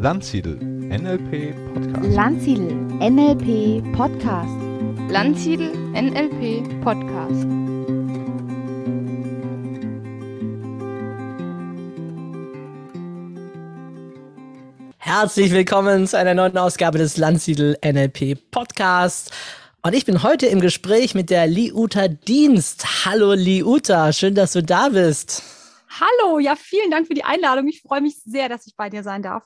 Landsiedel NLP Podcast. Landsiedel NLP Podcast. Landsiedel NLP Podcast. Herzlich willkommen zu einer neuen Ausgabe des Landsiedel NLP Podcasts. Und ich bin heute im Gespräch mit der Liuta Dienst. Hallo Liuta, schön, dass du da bist. Hallo, ja, vielen Dank für die Einladung. Ich freue mich sehr, dass ich bei dir sein darf.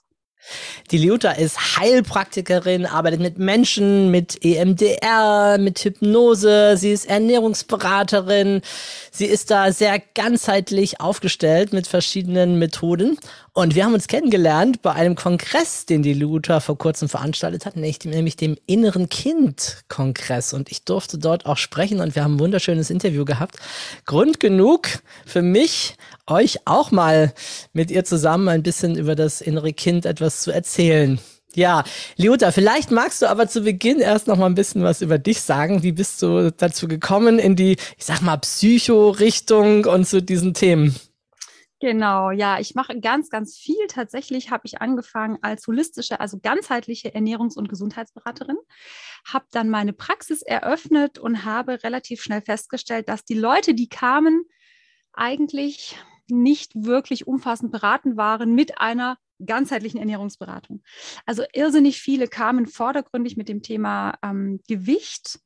Die Liuta ist Heilpraktikerin, arbeitet mit Menschen, mit EMDR, mit Hypnose. Sie ist Ernährungsberaterin. Sie ist da sehr ganzheitlich aufgestellt mit verschiedenen Methoden. Und wir haben uns kennengelernt bei einem Kongress, den die Liuta vor kurzem veranstaltet hat, nämlich dem Inneren Kind Kongress. Und ich durfte dort auch sprechen und wir haben ein wunderschönes Interview gehabt. Grund genug für mich, euch auch mal mit ihr zusammen ein bisschen über das innere Kind etwas zu erzählen. Ja, Liuta, vielleicht magst du aber zu Beginn erst noch mal ein bisschen was über dich sagen. Wie bist du dazu gekommen in die, ich sag mal, Psycho-Richtung und zu diesen Themen? Genau, ja, ich mache ganz, ganz viel. Tatsächlich habe ich angefangen als holistische, also ganzheitliche Ernährungs- und Gesundheitsberaterin, habe dann meine Praxis eröffnet und habe relativ schnell festgestellt, dass die Leute, die kamen, eigentlich nicht wirklich umfassend beraten waren mit einer ganzheitlichen Ernährungsberatung. Also irrsinnig viele kamen vordergründig mit dem Thema ähm, Gewicht,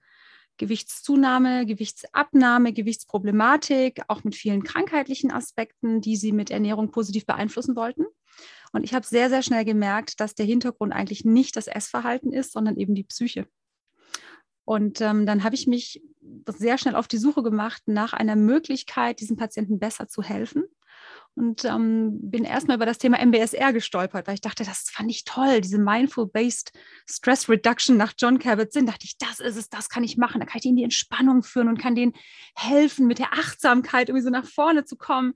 Gewichtszunahme, Gewichtsabnahme, Gewichtsproblematik, auch mit vielen krankheitlichen Aspekten, die sie mit Ernährung positiv beeinflussen wollten. Und ich habe sehr, sehr schnell gemerkt, dass der Hintergrund eigentlich nicht das Essverhalten ist, sondern eben die Psyche. Und ähm, dann habe ich mich sehr schnell auf die Suche gemacht nach einer Möglichkeit, diesen Patienten besser zu helfen und ähm, bin erstmal über das Thema MBSR gestolpert, weil ich dachte, das fand ich toll, diese Mindful-Based Stress Reduction nach John Kabat-Zinn. Dachte ich, das ist es, das kann ich machen. Da kann ich denen die Entspannung führen und kann denen helfen, mit der Achtsamkeit irgendwie so nach vorne zu kommen.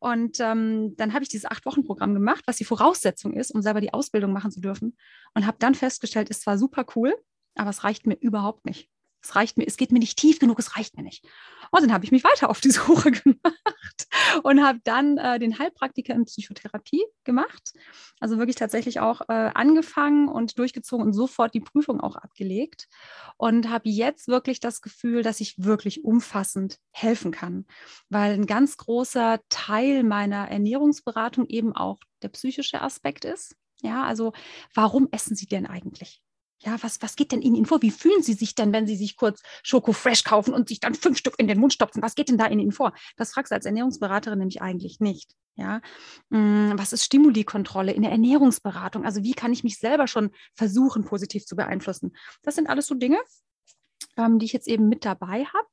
Und ähm, dann habe ich dieses Acht-Wochen-Programm gemacht, was die Voraussetzung ist, um selber die Ausbildung machen zu dürfen. Und habe dann festgestellt, es war super cool, aber es reicht mir überhaupt nicht. Es reicht mir, es geht mir nicht tief genug, es reicht mir nicht. Und dann habe ich mich weiter auf die Suche gemacht und habe dann äh, den Heilpraktiker in Psychotherapie gemacht. Also wirklich tatsächlich auch äh, angefangen und durchgezogen und sofort die Prüfung auch abgelegt. Und habe jetzt wirklich das Gefühl, dass ich wirklich umfassend helfen kann, weil ein ganz großer Teil meiner Ernährungsberatung eben auch der psychische Aspekt ist. Ja, also warum essen Sie denn eigentlich? Ja, was, was geht denn Ihnen vor? Wie fühlen Sie sich denn, wenn Sie sich kurz Schoko Fresh kaufen und sich dann fünf Stück in den Mund stopfen? Was geht denn da in Ihnen vor? Das fragst du als Ernährungsberaterin nämlich eigentlich nicht. Ja, hm, was ist Stimulikontrolle in der Ernährungsberatung? Also wie kann ich mich selber schon versuchen, positiv zu beeinflussen? Das sind alles so Dinge, die ich jetzt eben mit dabei habe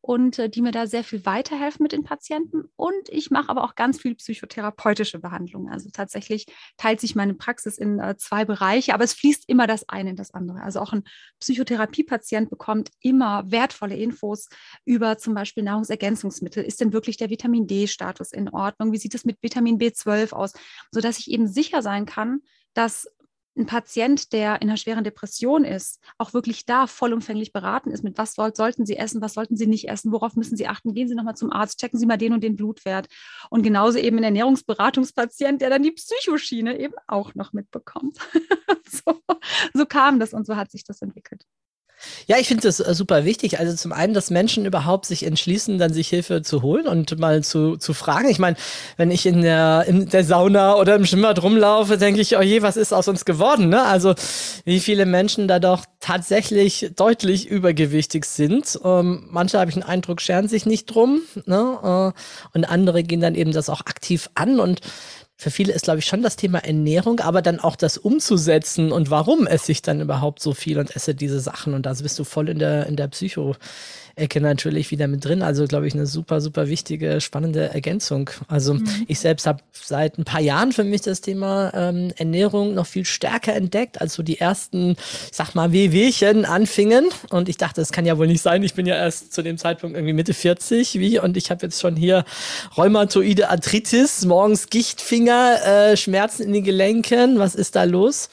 und äh, die mir da sehr viel weiterhelfen mit den Patienten. Und ich mache aber auch ganz viel psychotherapeutische Behandlung. Also tatsächlich teilt sich meine Praxis in äh, zwei Bereiche, aber es fließt immer das eine in das andere. Also auch ein Psychotherapiepatient bekommt immer wertvolle Infos über zum Beispiel Nahrungsergänzungsmittel. Ist denn wirklich der Vitamin D-Status in Ordnung? Wie sieht es mit Vitamin B12 aus? Sodass ich eben sicher sein kann, dass ein Patient, der in einer schweren Depression ist, auch wirklich da vollumfänglich beraten ist, mit was soll, sollten Sie essen, was sollten Sie nicht essen, worauf müssen Sie achten, gehen Sie nochmal zum Arzt, checken Sie mal den und den Blutwert. Und genauso eben ein Ernährungsberatungspatient, der dann die Psychoschiene eben auch noch mitbekommt. so, so kam das und so hat sich das entwickelt. Ja, ich finde das äh, super wichtig. Also zum einen, dass Menschen überhaupt sich entschließen, dann sich Hilfe zu holen und mal zu, zu fragen. Ich meine, wenn ich in der, in der Sauna oder im Schwimmbad rumlaufe, denke ich, oh je, was ist aus uns geworden? Ne? Also wie viele Menschen da doch tatsächlich deutlich übergewichtig sind. Ähm, manche, habe ich den Eindruck, scheren sich nicht drum. Ne? Äh, und andere gehen dann eben das auch aktiv an. Und für viele ist, glaube ich, schon das Thema Ernährung, aber dann auch das umzusetzen und warum esse ich dann überhaupt so viel und esse diese Sachen. Und da bist du voll in der, in der Psycho. Ecke natürlich wieder mit drin. Also, glaube ich, eine super, super wichtige, spannende Ergänzung. Also, mhm. ich selbst habe seit ein paar Jahren für mich das Thema ähm, Ernährung noch viel stärker entdeckt, als so die ersten, sag mal, Wehwehchen anfingen. Und ich dachte, das kann ja wohl nicht sein. Ich bin ja erst zu dem Zeitpunkt irgendwie Mitte 40, wie, und ich habe jetzt schon hier rheumatoide Arthritis, morgens Gichtfinger, äh, Schmerzen in den Gelenken. Was ist da los?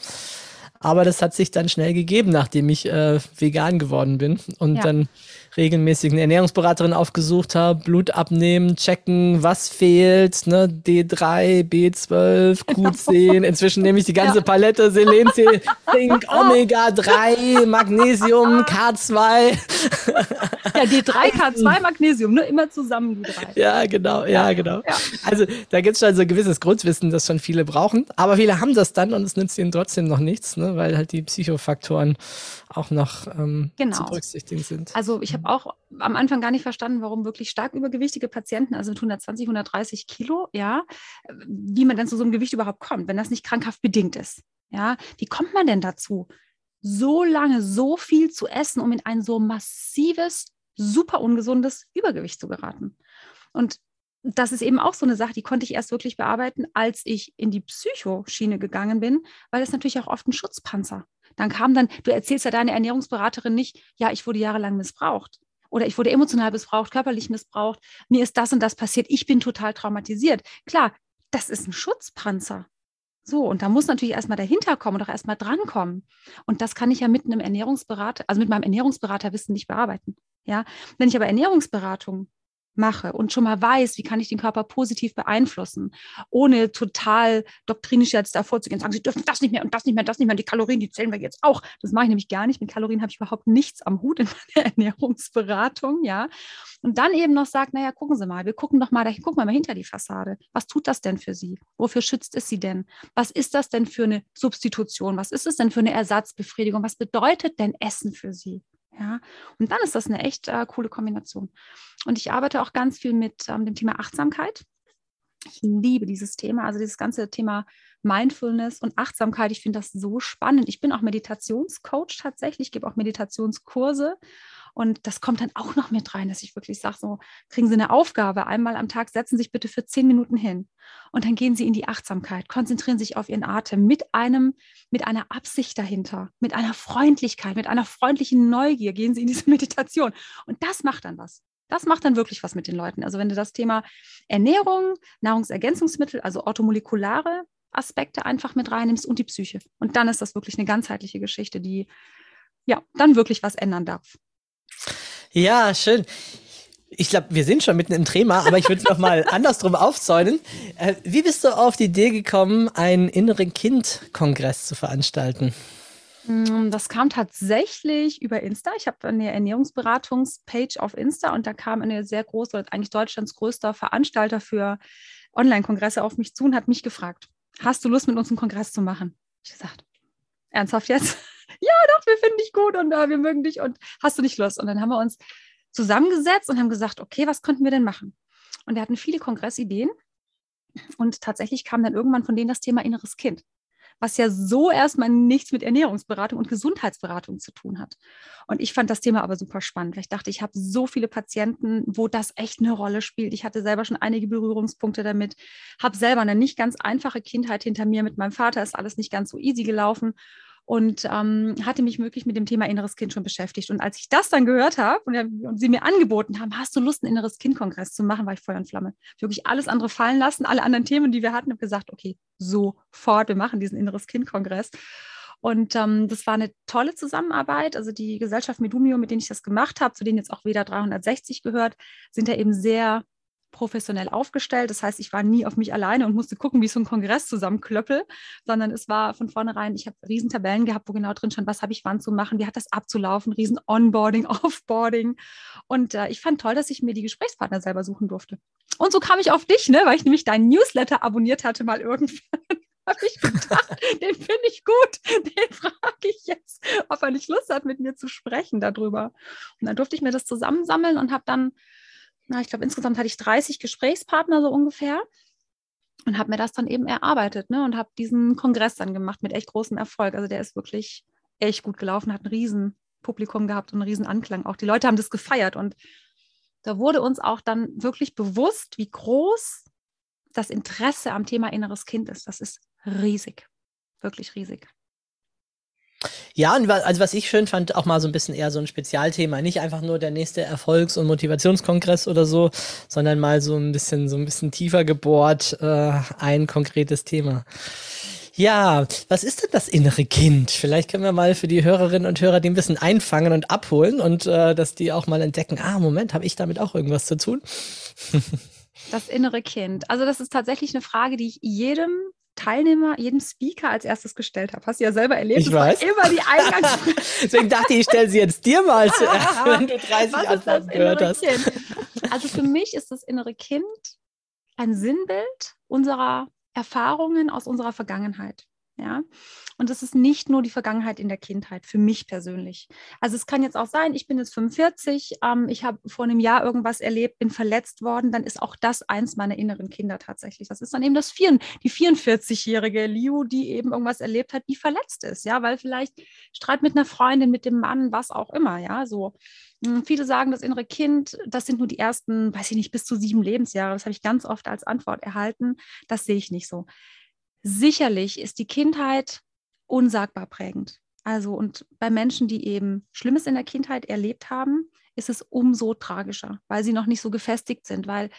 Aber das hat sich dann schnell gegeben, nachdem ich äh, vegan geworden bin. Und ja. dann regelmäßig eine Ernährungsberaterin aufgesucht habe, Blut abnehmen, checken, was fehlt, ne, D3, B12, Q10, inzwischen nehme ich die ganze ja. Palette, Selen, Zink, Omega 3, Magnesium, K2. Ja, D3, K2, Magnesium, nur immer zusammen die drei. Ja, genau, ja, genau. Ja. Also da gibt es schon so ein gewisses Grundwissen, das schon viele brauchen, aber viele haben das dann und es nützt ihnen trotzdem noch nichts, ne, weil halt die Psychofaktoren auch noch ähm, genau. zu berücksichtigen sind. Also ich habe auch am Anfang gar nicht verstanden, warum wirklich stark übergewichtige Patienten, also mit 120, 130 Kilo, ja, wie man dann zu so einem Gewicht überhaupt kommt, wenn das nicht krankhaft bedingt ist. Ja, wie kommt man denn dazu, so lange so viel zu essen, um in ein so massives, super ungesundes Übergewicht zu geraten? Und das ist eben auch so eine Sache, die konnte ich erst wirklich bearbeiten, als ich in die Psychoschiene gegangen bin, weil es natürlich auch oft ein Schutzpanzer. Dann kam dann, du erzählst ja deine Ernährungsberaterin nicht, ja, ich wurde jahrelang missbraucht oder ich wurde emotional missbraucht, körperlich missbraucht, mir ist das und das passiert, ich bin total traumatisiert. Klar, das ist ein Schutzpanzer. So, und da muss natürlich erstmal dahinter kommen und auch erstmal drankommen. Und das kann ich ja mit einem Ernährungsberater, also mit meinem Ernährungsberaterwissen nicht bearbeiten. Ja, wenn ich aber Ernährungsberatung mache und schon mal weiß, wie kann ich den Körper positiv beeinflussen, ohne total doktrinisch jetzt davor zu gehen, sagen, Sie dürfen das nicht mehr und das nicht mehr, das nicht mehr, die Kalorien, die zählen wir jetzt auch. Das mache ich nämlich gar nicht. Mit Kalorien habe ich überhaupt nichts am Hut in meiner Ernährungsberatung, ja. Und dann eben noch sagt, naja, gucken Sie mal, wir gucken doch mal, gucken wir mal hinter die Fassade. Was tut das denn für Sie? Wofür schützt es Sie denn? Was ist das denn für eine Substitution? Was ist es denn für eine Ersatzbefriedigung? Was bedeutet denn Essen für Sie? Ja, und dann ist das eine echt äh, coole Kombination. Und ich arbeite auch ganz viel mit ähm, dem Thema Achtsamkeit. Ich liebe dieses Thema, also dieses ganze Thema Mindfulness und Achtsamkeit. Ich finde das so spannend. Ich bin auch Meditationscoach tatsächlich, gebe auch Meditationskurse und das kommt dann auch noch mit rein, dass ich wirklich sage, so kriegen Sie eine Aufgabe, einmal am Tag setzen Sie sich bitte für zehn Minuten hin und dann gehen Sie in die Achtsamkeit, konzentrieren sich auf Ihren Atem mit einem, mit einer Absicht dahinter, mit einer Freundlichkeit, mit einer freundlichen Neugier gehen Sie in diese Meditation und das macht dann was. Das macht dann wirklich was mit den Leuten. Also wenn du das Thema Ernährung, Nahrungsergänzungsmittel, also orthomolekulare Aspekte einfach mit reinnimmst und die Psyche. Und dann ist das wirklich eine ganzheitliche Geschichte, die ja dann wirklich was ändern darf. Ja, schön. Ich glaube, wir sind schon mitten im Thema, aber ich würde es noch mal andersrum aufzäunen. Äh, wie bist du auf die Idee gekommen, einen inneren Kind-Kongress zu veranstalten? Mm, das kam tatsächlich über Insta. Ich habe eine Ernährungsberatungspage auf Insta und da kam eine sehr große, eigentlich Deutschlands größter Veranstalter für Online-Kongresse auf mich zu und hat mich gefragt, hast du Lust, mit uns einen Kongress zu machen? Ich gesagt, ernsthaft jetzt? Ja, doch, wir finden dich gut und uh, wir mögen dich und hast du nicht Lust? Und dann haben wir uns zusammengesetzt und haben gesagt, okay, was könnten wir denn machen? Und wir hatten viele Kongressideen und tatsächlich kam dann irgendwann von denen das Thema inneres Kind was ja so erstmal nichts mit Ernährungsberatung und Gesundheitsberatung zu tun hat. Und ich fand das Thema aber super spannend, weil ich dachte, ich habe so viele Patienten, wo das echt eine Rolle spielt. Ich hatte selber schon einige Berührungspunkte damit, habe selber eine nicht ganz einfache Kindheit hinter mir. Mit meinem Vater ist alles nicht ganz so easy gelaufen und ähm, hatte mich wirklich mit dem Thema inneres Kind schon beschäftigt. Und als ich das dann gehört habe und, und, sie mir angeboten haben, hast du Lust, einen inneres Kind-Kongress zu machen, war ich Feuer und Flamme. Wirklich alles andere fallen lassen, alle anderen Themen, die wir hatten, habe gesagt, okay, sofort, wir machen diesen inneres Kind-Kongress. Und ähm, das war eine tolle Zusammenarbeit. Also die Gesellschaft Medumio, mit denen ich das gemacht habe, zu denen jetzt auch wieder 360 gehört, sind da eben sehr professionell aufgestellt. Das heißt, ich war nie auf mich alleine und musste gucken, wie ich so einen Kongress zusammenklöppel, sondern es war von vornherein, ich habe riesen Tabellen gehabt, wo genau drin stand, was habe ich wann zu machen, wie hat das abzulaufen, riesen Onboarding, Offboarding. Und äh, ich fand toll, dass ich mir die Gesprächspartner selber suchen durfte. Und so kam ich auf dich, ne, weil ich nämlich deinen Newsletter abonniert hatte mal irgendwann. habe ich gedacht, den finde ich gut, den frage ich jetzt, ob er nicht Lust hat, mit mir zu sprechen darüber. Und dann durfte ich mir das zusammensammeln und habe dann na, ich glaube, insgesamt hatte ich 30 Gesprächspartner so ungefähr und habe mir das dann eben erarbeitet ne, und habe diesen Kongress dann gemacht mit echt großem Erfolg. Also der ist wirklich echt gut gelaufen, hat ein riesen Publikum gehabt und einen riesen Anklang. Auch die Leute haben das gefeiert und da wurde uns auch dann wirklich bewusst, wie groß das Interesse am Thema inneres Kind ist. Das ist riesig, wirklich riesig. Ja, und also was ich schön fand, auch mal so ein bisschen eher so ein Spezialthema. Nicht einfach nur der nächste Erfolgs- und Motivationskongress oder so, sondern mal so ein bisschen, so ein bisschen tiefer gebohrt, äh, ein konkretes Thema. Ja, was ist denn das innere Kind? Vielleicht können wir mal für die Hörerinnen und Hörer die ein bisschen einfangen und abholen und äh, dass die auch mal entdecken, ah, Moment, habe ich damit auch irgendwas zu tun? Das innere Kind. Also das ist tatsächlich eine Frage, die ich jedem Teilnehmer, jedem Speaker als erstes gestellt habe. Hast du ja selber erlebt. Ich weiß. immer die Eingangsfrage. Deswegen dachte ich, ich stelle sie jetzt dir mal zuerst, wenn du 30 Antworten gehört hast. Kind? Also für mich ist das innere Kind ein Sinnbild unserer Erfahrungen aus unserer Vergangenheit. Ja, und es ist nicht nur die Vergangenheit in der Kindheit, für mich persönlich. Also es kann jetzt auch sein, ich bin jetzt 45, ähm, ich habe vor einem Jahr irgendwas erlebt, bin verletzt worden, dann ist auch das eins meiner inneren Kinder tatsächlich. Das ist dann eben das vier, die 44-jährige Liu, die eben irgendwas erlebt hat, die verletzt ist, ja, weil vielleicht Streit mit einer Freundin, mit dem Mann, was auch immer, ja, so. Hm, viele sagen, das innere Kind, das sind nur die ersten, weiß ich nicht, bis zu sieben Lebensjahre. Das habe ich ganz oft als Antwort erhalten. Das sehe ich nicht so. Sicherlich ist die Kindheit unsagbar prägend. Also und bei Menschen, die eben Schlimmes in der Kindheit erlebt haben, ist es umso tragischer, weil sie noch nicht so gefestigt sind. Weil,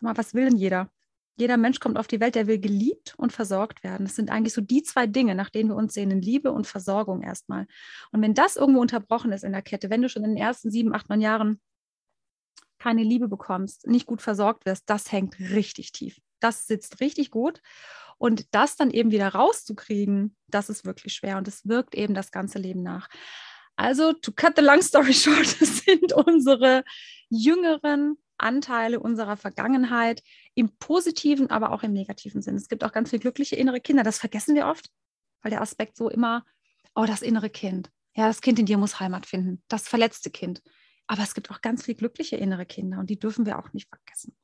mal, was will denn jeder? Jeder Mensch kommt auf die Welt, der will geliebt und versorgt werden. Das sind eigentlich so die zwei Dinge, nach denen wir uns sehen, Liebe und Versorgung erstmal. Und wenn das irgendwo unterbrochen ist in der Kette, wenn du schon in den ersten sieben, acht, neun Jahren keine Liebe bekommst, nicht gut versorgt wirst, das hängt richtig tief. Das sitzt richtig gut. Und das dann eben wieder rauszukriegen, das ist wirklich schwer und es wirkt eben das ganze Leben nach. Also, to cut the long story short, das sind unsere jüngeren Anteile unserer Vergangenheit im positiven, aber auch im negativen Sinn. Es gibt auch ganz viele glückliche innere Kinder. Das vergessen wir oft, weil der Aspekt so immer, oh, das innere Kind. Ja, das Kind in dir muss Heimat finden. Das verletzte Kind. Aber es gibt auch ganz viele glückliche innere Kinder und die dürfen wir auch nicht vergessen.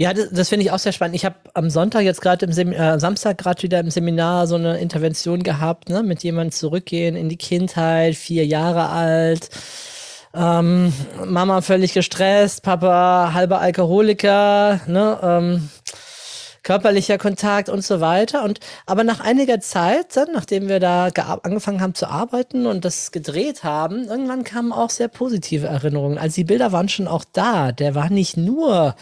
Ja, das, das finde ich auch sehr spannend. Ich habe am Sonntag jetzt gerade im Sem äh, Samstag gerade wieder im Seminar so eine Intervention gehabt, ne, mit jemandem zurückgehen in die Kindheit, vier Jahre alt. Ähm, Mama völlig gestresst, Papa halber Alkoholiker, ne, ähm, körperlicher Kontakt und so weiter. Und aber nach einiger Zeit, dann, nachdem wir da angefangen haben zu arbeiten und das gedreht haben, irgendwann kamen auch sehr positive Erinnerungen. Also die Bilder waren schon auch da. Der war nicht nur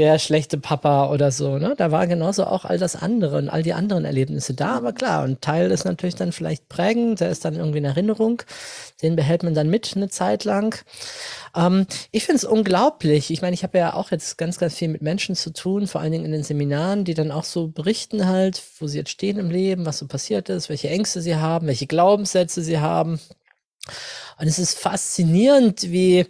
der schlechte Papa oder so, ne? Da war genauso auch all das andere und all die anderen Erlebnisse da, aber klar, und Teil ist natürlich dann vielleicht prägend, der ist dann irgendwie in Erinnerung, den behält man dann mit eine Zeit lang. Ähm, ich finde es unglaublich. Ich meine, ich habe ja auch jetzt ganz, ganz viel mit Menschen zu tun, vor allen Dingen in den Seminaren, die dann auch so berichten halt, wo sie jetzt stehen im Leben, was so passiert ist, welche Ängste sie haben, welche Glaubenssätze sie haben. Und es ist faszinierend, wie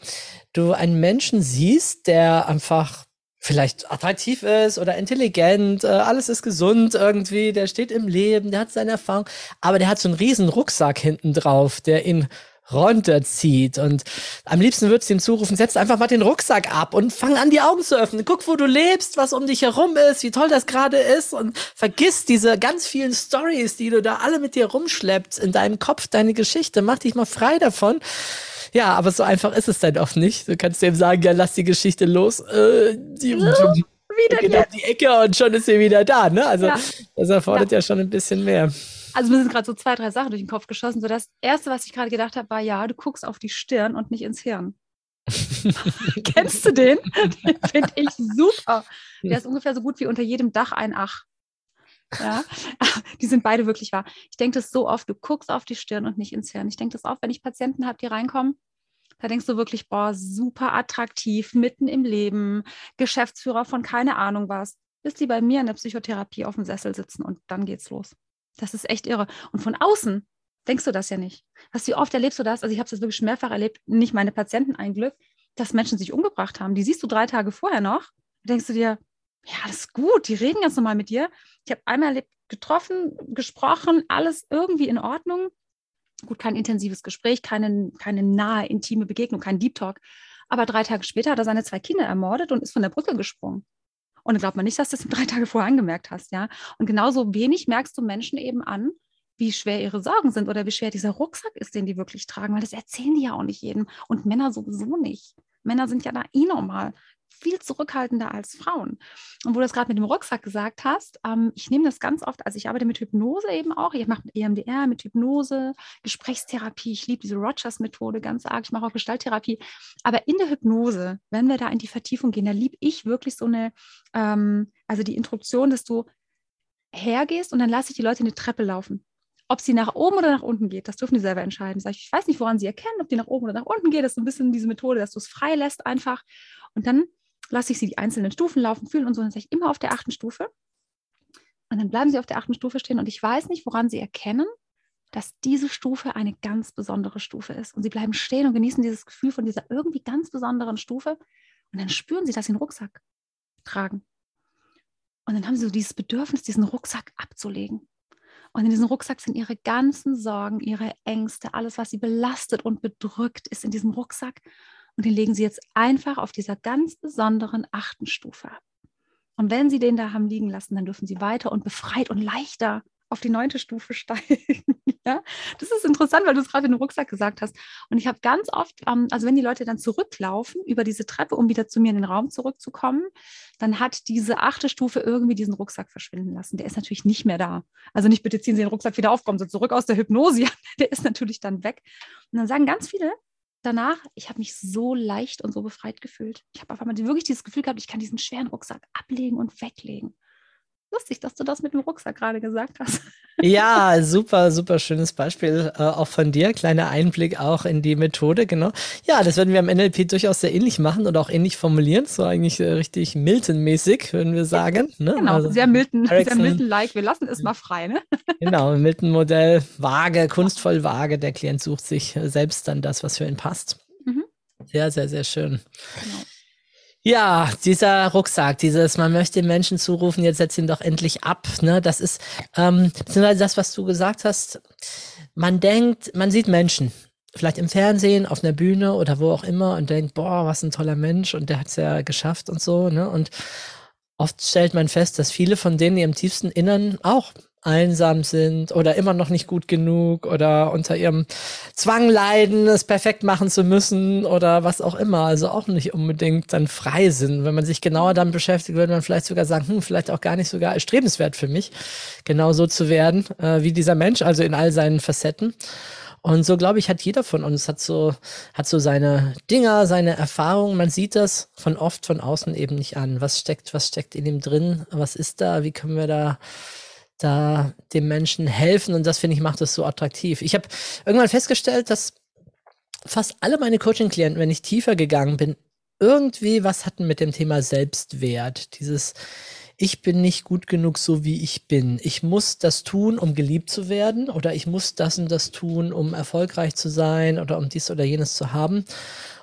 du einen Menschen siehst, der einfach vielleicht attraktiv ist oder intelligent, äh, alles ist gesund irgendwie, der steht im Leben, der hat seine Erfahrung, aber der hat so einen riesen Rucksack hinten drauf, der ihn runterzieht und am liebsten würdest du ihm zurufen, setz einfach mal den Rucksack ab und fang an, die Augen zu öffnen. Guck, wo du lebst, was um dich herum ist, wie toll das gerade ist und vergiss diese ganz vielen Stories, die du da alle mit dir rumschleppst in deinem Kopf, deine Geschichte. Mach dich mal frei davon ja, aber so einfach ist es dann oft nicht. Du kannst dem sagen, ja, lass die Geschichte los. Äh, die, wieder geht um die Ecke und schon ist sie wieder da. Ne? Also Ja. das erfordert Ja. ja. schon ein bisschen mehr. Also mir sind gerade so zwei, drei Sachen durch den Kopf geschossen. So das Erste, was ich gerade gedacht habe, war, ja, du guckst auf die Stirn und nicht ins Hirn. Kennst du den? Den finde ich super. Der ist ungefähr so gut wie unter jedem Dach ein Ach. Ja, die sind beide wirklich wahr. Ich denke das so oft, du guckst auf die Stirn und nicht ins Hirn. Ich denke das auch, wenn ich Patienten habe, die reinkommen, da denkst du wirklich, boah, super attraktiv, mitten im Leben, Geschäftsführer von keine Ahnung was, bis die bei mir in der Psychotherapie auf dem Sessel sitzen und dann geht's los. Das ist echt irre. Und von außen denkst du das ja nicht. Was wie oft erlebst du das? Also ich habe das wirklich mehrfach erlebt, nicht meine Patienten ein Glück, dass Menschen sich umgebracht haben. Die siehst du drei Tage vorher noch. Da denkst du dir, ja, das ist gut, die reden ganz normal mit dir. Ich habe einmal erlebt, getroffen, gesprochen, alles irgendwie in Ordnung. Gut, kein intensives Gespräch, keine, keine nahe, intime Begegnung, kein Deep Talk. Aber drei Tage später hat er seine zwei Kinder ermordet und ist von der Brücke gesprungen. Und dann glaubt man nicht, dass du das drei Tage vorher angemerkt hast, ja. Und genauso wenig merkst du Menschen eben an, wie schwer ihre Sorgen sind oder wie schwer dieser Rucksack ist, den die wirklich tragen, weil das erzählen die ja auch nicht jedem und Männer sowieso nicht. Männer sind ja da eh normal viel zurückhaltender als Frauen. Und wo du das gerade mit dem Rucksack gesagt hast, ähm, ich nehme das ganz oft, also ich arbeite mit Hypnose eben auch, ich mache mit EMDR, mit Hypnose, Gesprächstherapie, ich liebe diese Rogers-Methode ganz arg, ich mache auch Gestalttherapie, aber in der Hypnose, wenn wir da in die Vertiefung gehen, da liebe ich wirklich so eine, ähm, also die Introduktion, dass du hergehst und dann lasse ich die Leute eine Treppe laufen. Ob sie nach oben oder nach unten geht, das dürfen die selber entscheiden. Sag ich, ich weiß nicht, woran sie erkennen, ob die nach oben oder nach unten geht. Das ist ein bisschen diese Methode, dass du es frei lässt einfach. Und dann lasse ich sie die einzelnen Stufen laufen, fühlen und so. Dann sage ich immer auf der achten Stufe. Und dann bleiben sie auf der achten Stufe stehen und ich weiß nicht, woran sie erkennen, dass diese Stufe eine ganz besondere Stufe ist. Und sie bleiben stehen und genießen dieses Gefühl von dieser irgendwie ganz besonderen Stufe. Und dann spüren sie, dass sie einen Rucksack tragen. Und dann haben sie so dieses Bedürfnis, diesen Rucksack abzulegen. Und in diesem Rucksack sind ihre ganzen Sorgen, ihre Ängste, alles, was sie belastet und bedrückt, ist in diesem Rucksack. Und den legen sie jetzt einfach auf dieser ganz besonderen achten Stufe ab. Und wenn sie den da haben liegen lassen, dann dürfen sie weiter und befreit und leichter auf die neunte Stufe steigen. ja? Das ist interessant, weil du es gerade in den Rucksack gesagt hast. Und ich habe ganz oft, ähm, also wenn die Leute dann zurücklaufen über diese Treppe, um wieder zu mir in den Raum zurückzukommen, dann hat diese achte Stufe irgendwie diesen Rucksack verschwinden lassen. Der ist natürlich nicht mehr da. Also nicht bitte ziehen Sie den Rucksack wieder auf, kommen Sie zurück aus der Hypnose. Der ist natürlich dann weg. Und dann sagen ganz viele, danach, ich habe mich so leicht und so befreit gefühlt. Ich habe auf einmal wirklich dieses Gefühl gehabt, ich kann diesen schweren Rucksack ablegen und weglegen. Lustig, dass du das mit dem Rucksack gerade gesagt hast. Ja, super, super schönes Beispiel äh, auch von dir. Kleiner Einblick auch in die Methode, genau. Ja, das werden wir am NLP durchaus sehr ähnlich machen und auch ähnlich formulieren. So eigentlich äh, richtig Milton-mäßig, würden wir sagen. Ne? Genau, also, sehr Milton, sehr Milton-like. Wir lassen es mal frei, ne? Genau, Milton-Modell, vage, kunstvoll vage. Der Klient sucht sich selbst dann das, was für ihn passt. Mhm. Sehr, sehr, sehr schön. Genau. Ja, dieser Rucksack, dieses, man möchte Menschen zurufen, jetzt setz ihn doch endlich ab. Ne? Das ist, ähm, beziehungsweise das, was du gesagt hast, man denkt, man sieht Menschen, vielleicht im Fernsehen, auf einer Bühne oder wo auch immer und denkt, boah, was ein toller Mensch und der hat es ja geschafft und so. Ne? Und oft stellt man fest, dass viele von denen, die im tiefsten Innern auch einsam sind oder immer noch nicht gut genug oder unter ihrem Zwang leiden, es perfekt machen zu müssen oder was auch immer. Also auch nicht unbedingt dann frei sind. Wenn man sich genauer damit beschäftigt, würde man vielleicht sogar sagen, hm, vielleicht auch gar nicht sogar erstrebenswert für mich, genau so zu werden äh, wie dieser Mensch, also in all seinen Facetten. Und so glaube ich, hat jeder von uns hat so hat so seine Dinger, seine Erfahrungen. Man sieht das von oft von außen eben nicht an. Was steckt, was steckt in ihm drin? Was ist da? Wie können wir da da dem Menschen helfen und das finde ich macht das so attraktiv. Ich habe irgendwann festgestellt, dass fast alle meine Coaching-Klienten, wenn ich tiefer gegangen bin, irgendwie was hatten mit dem Thema Selbstwert. Dieses ich bin nicht gut genug so wie ich bin. Ich muss das tun, um geliebt zu werden oder ich muss das und das tun, um erfolgreich zu sein oder um dies oder jenes zu haben.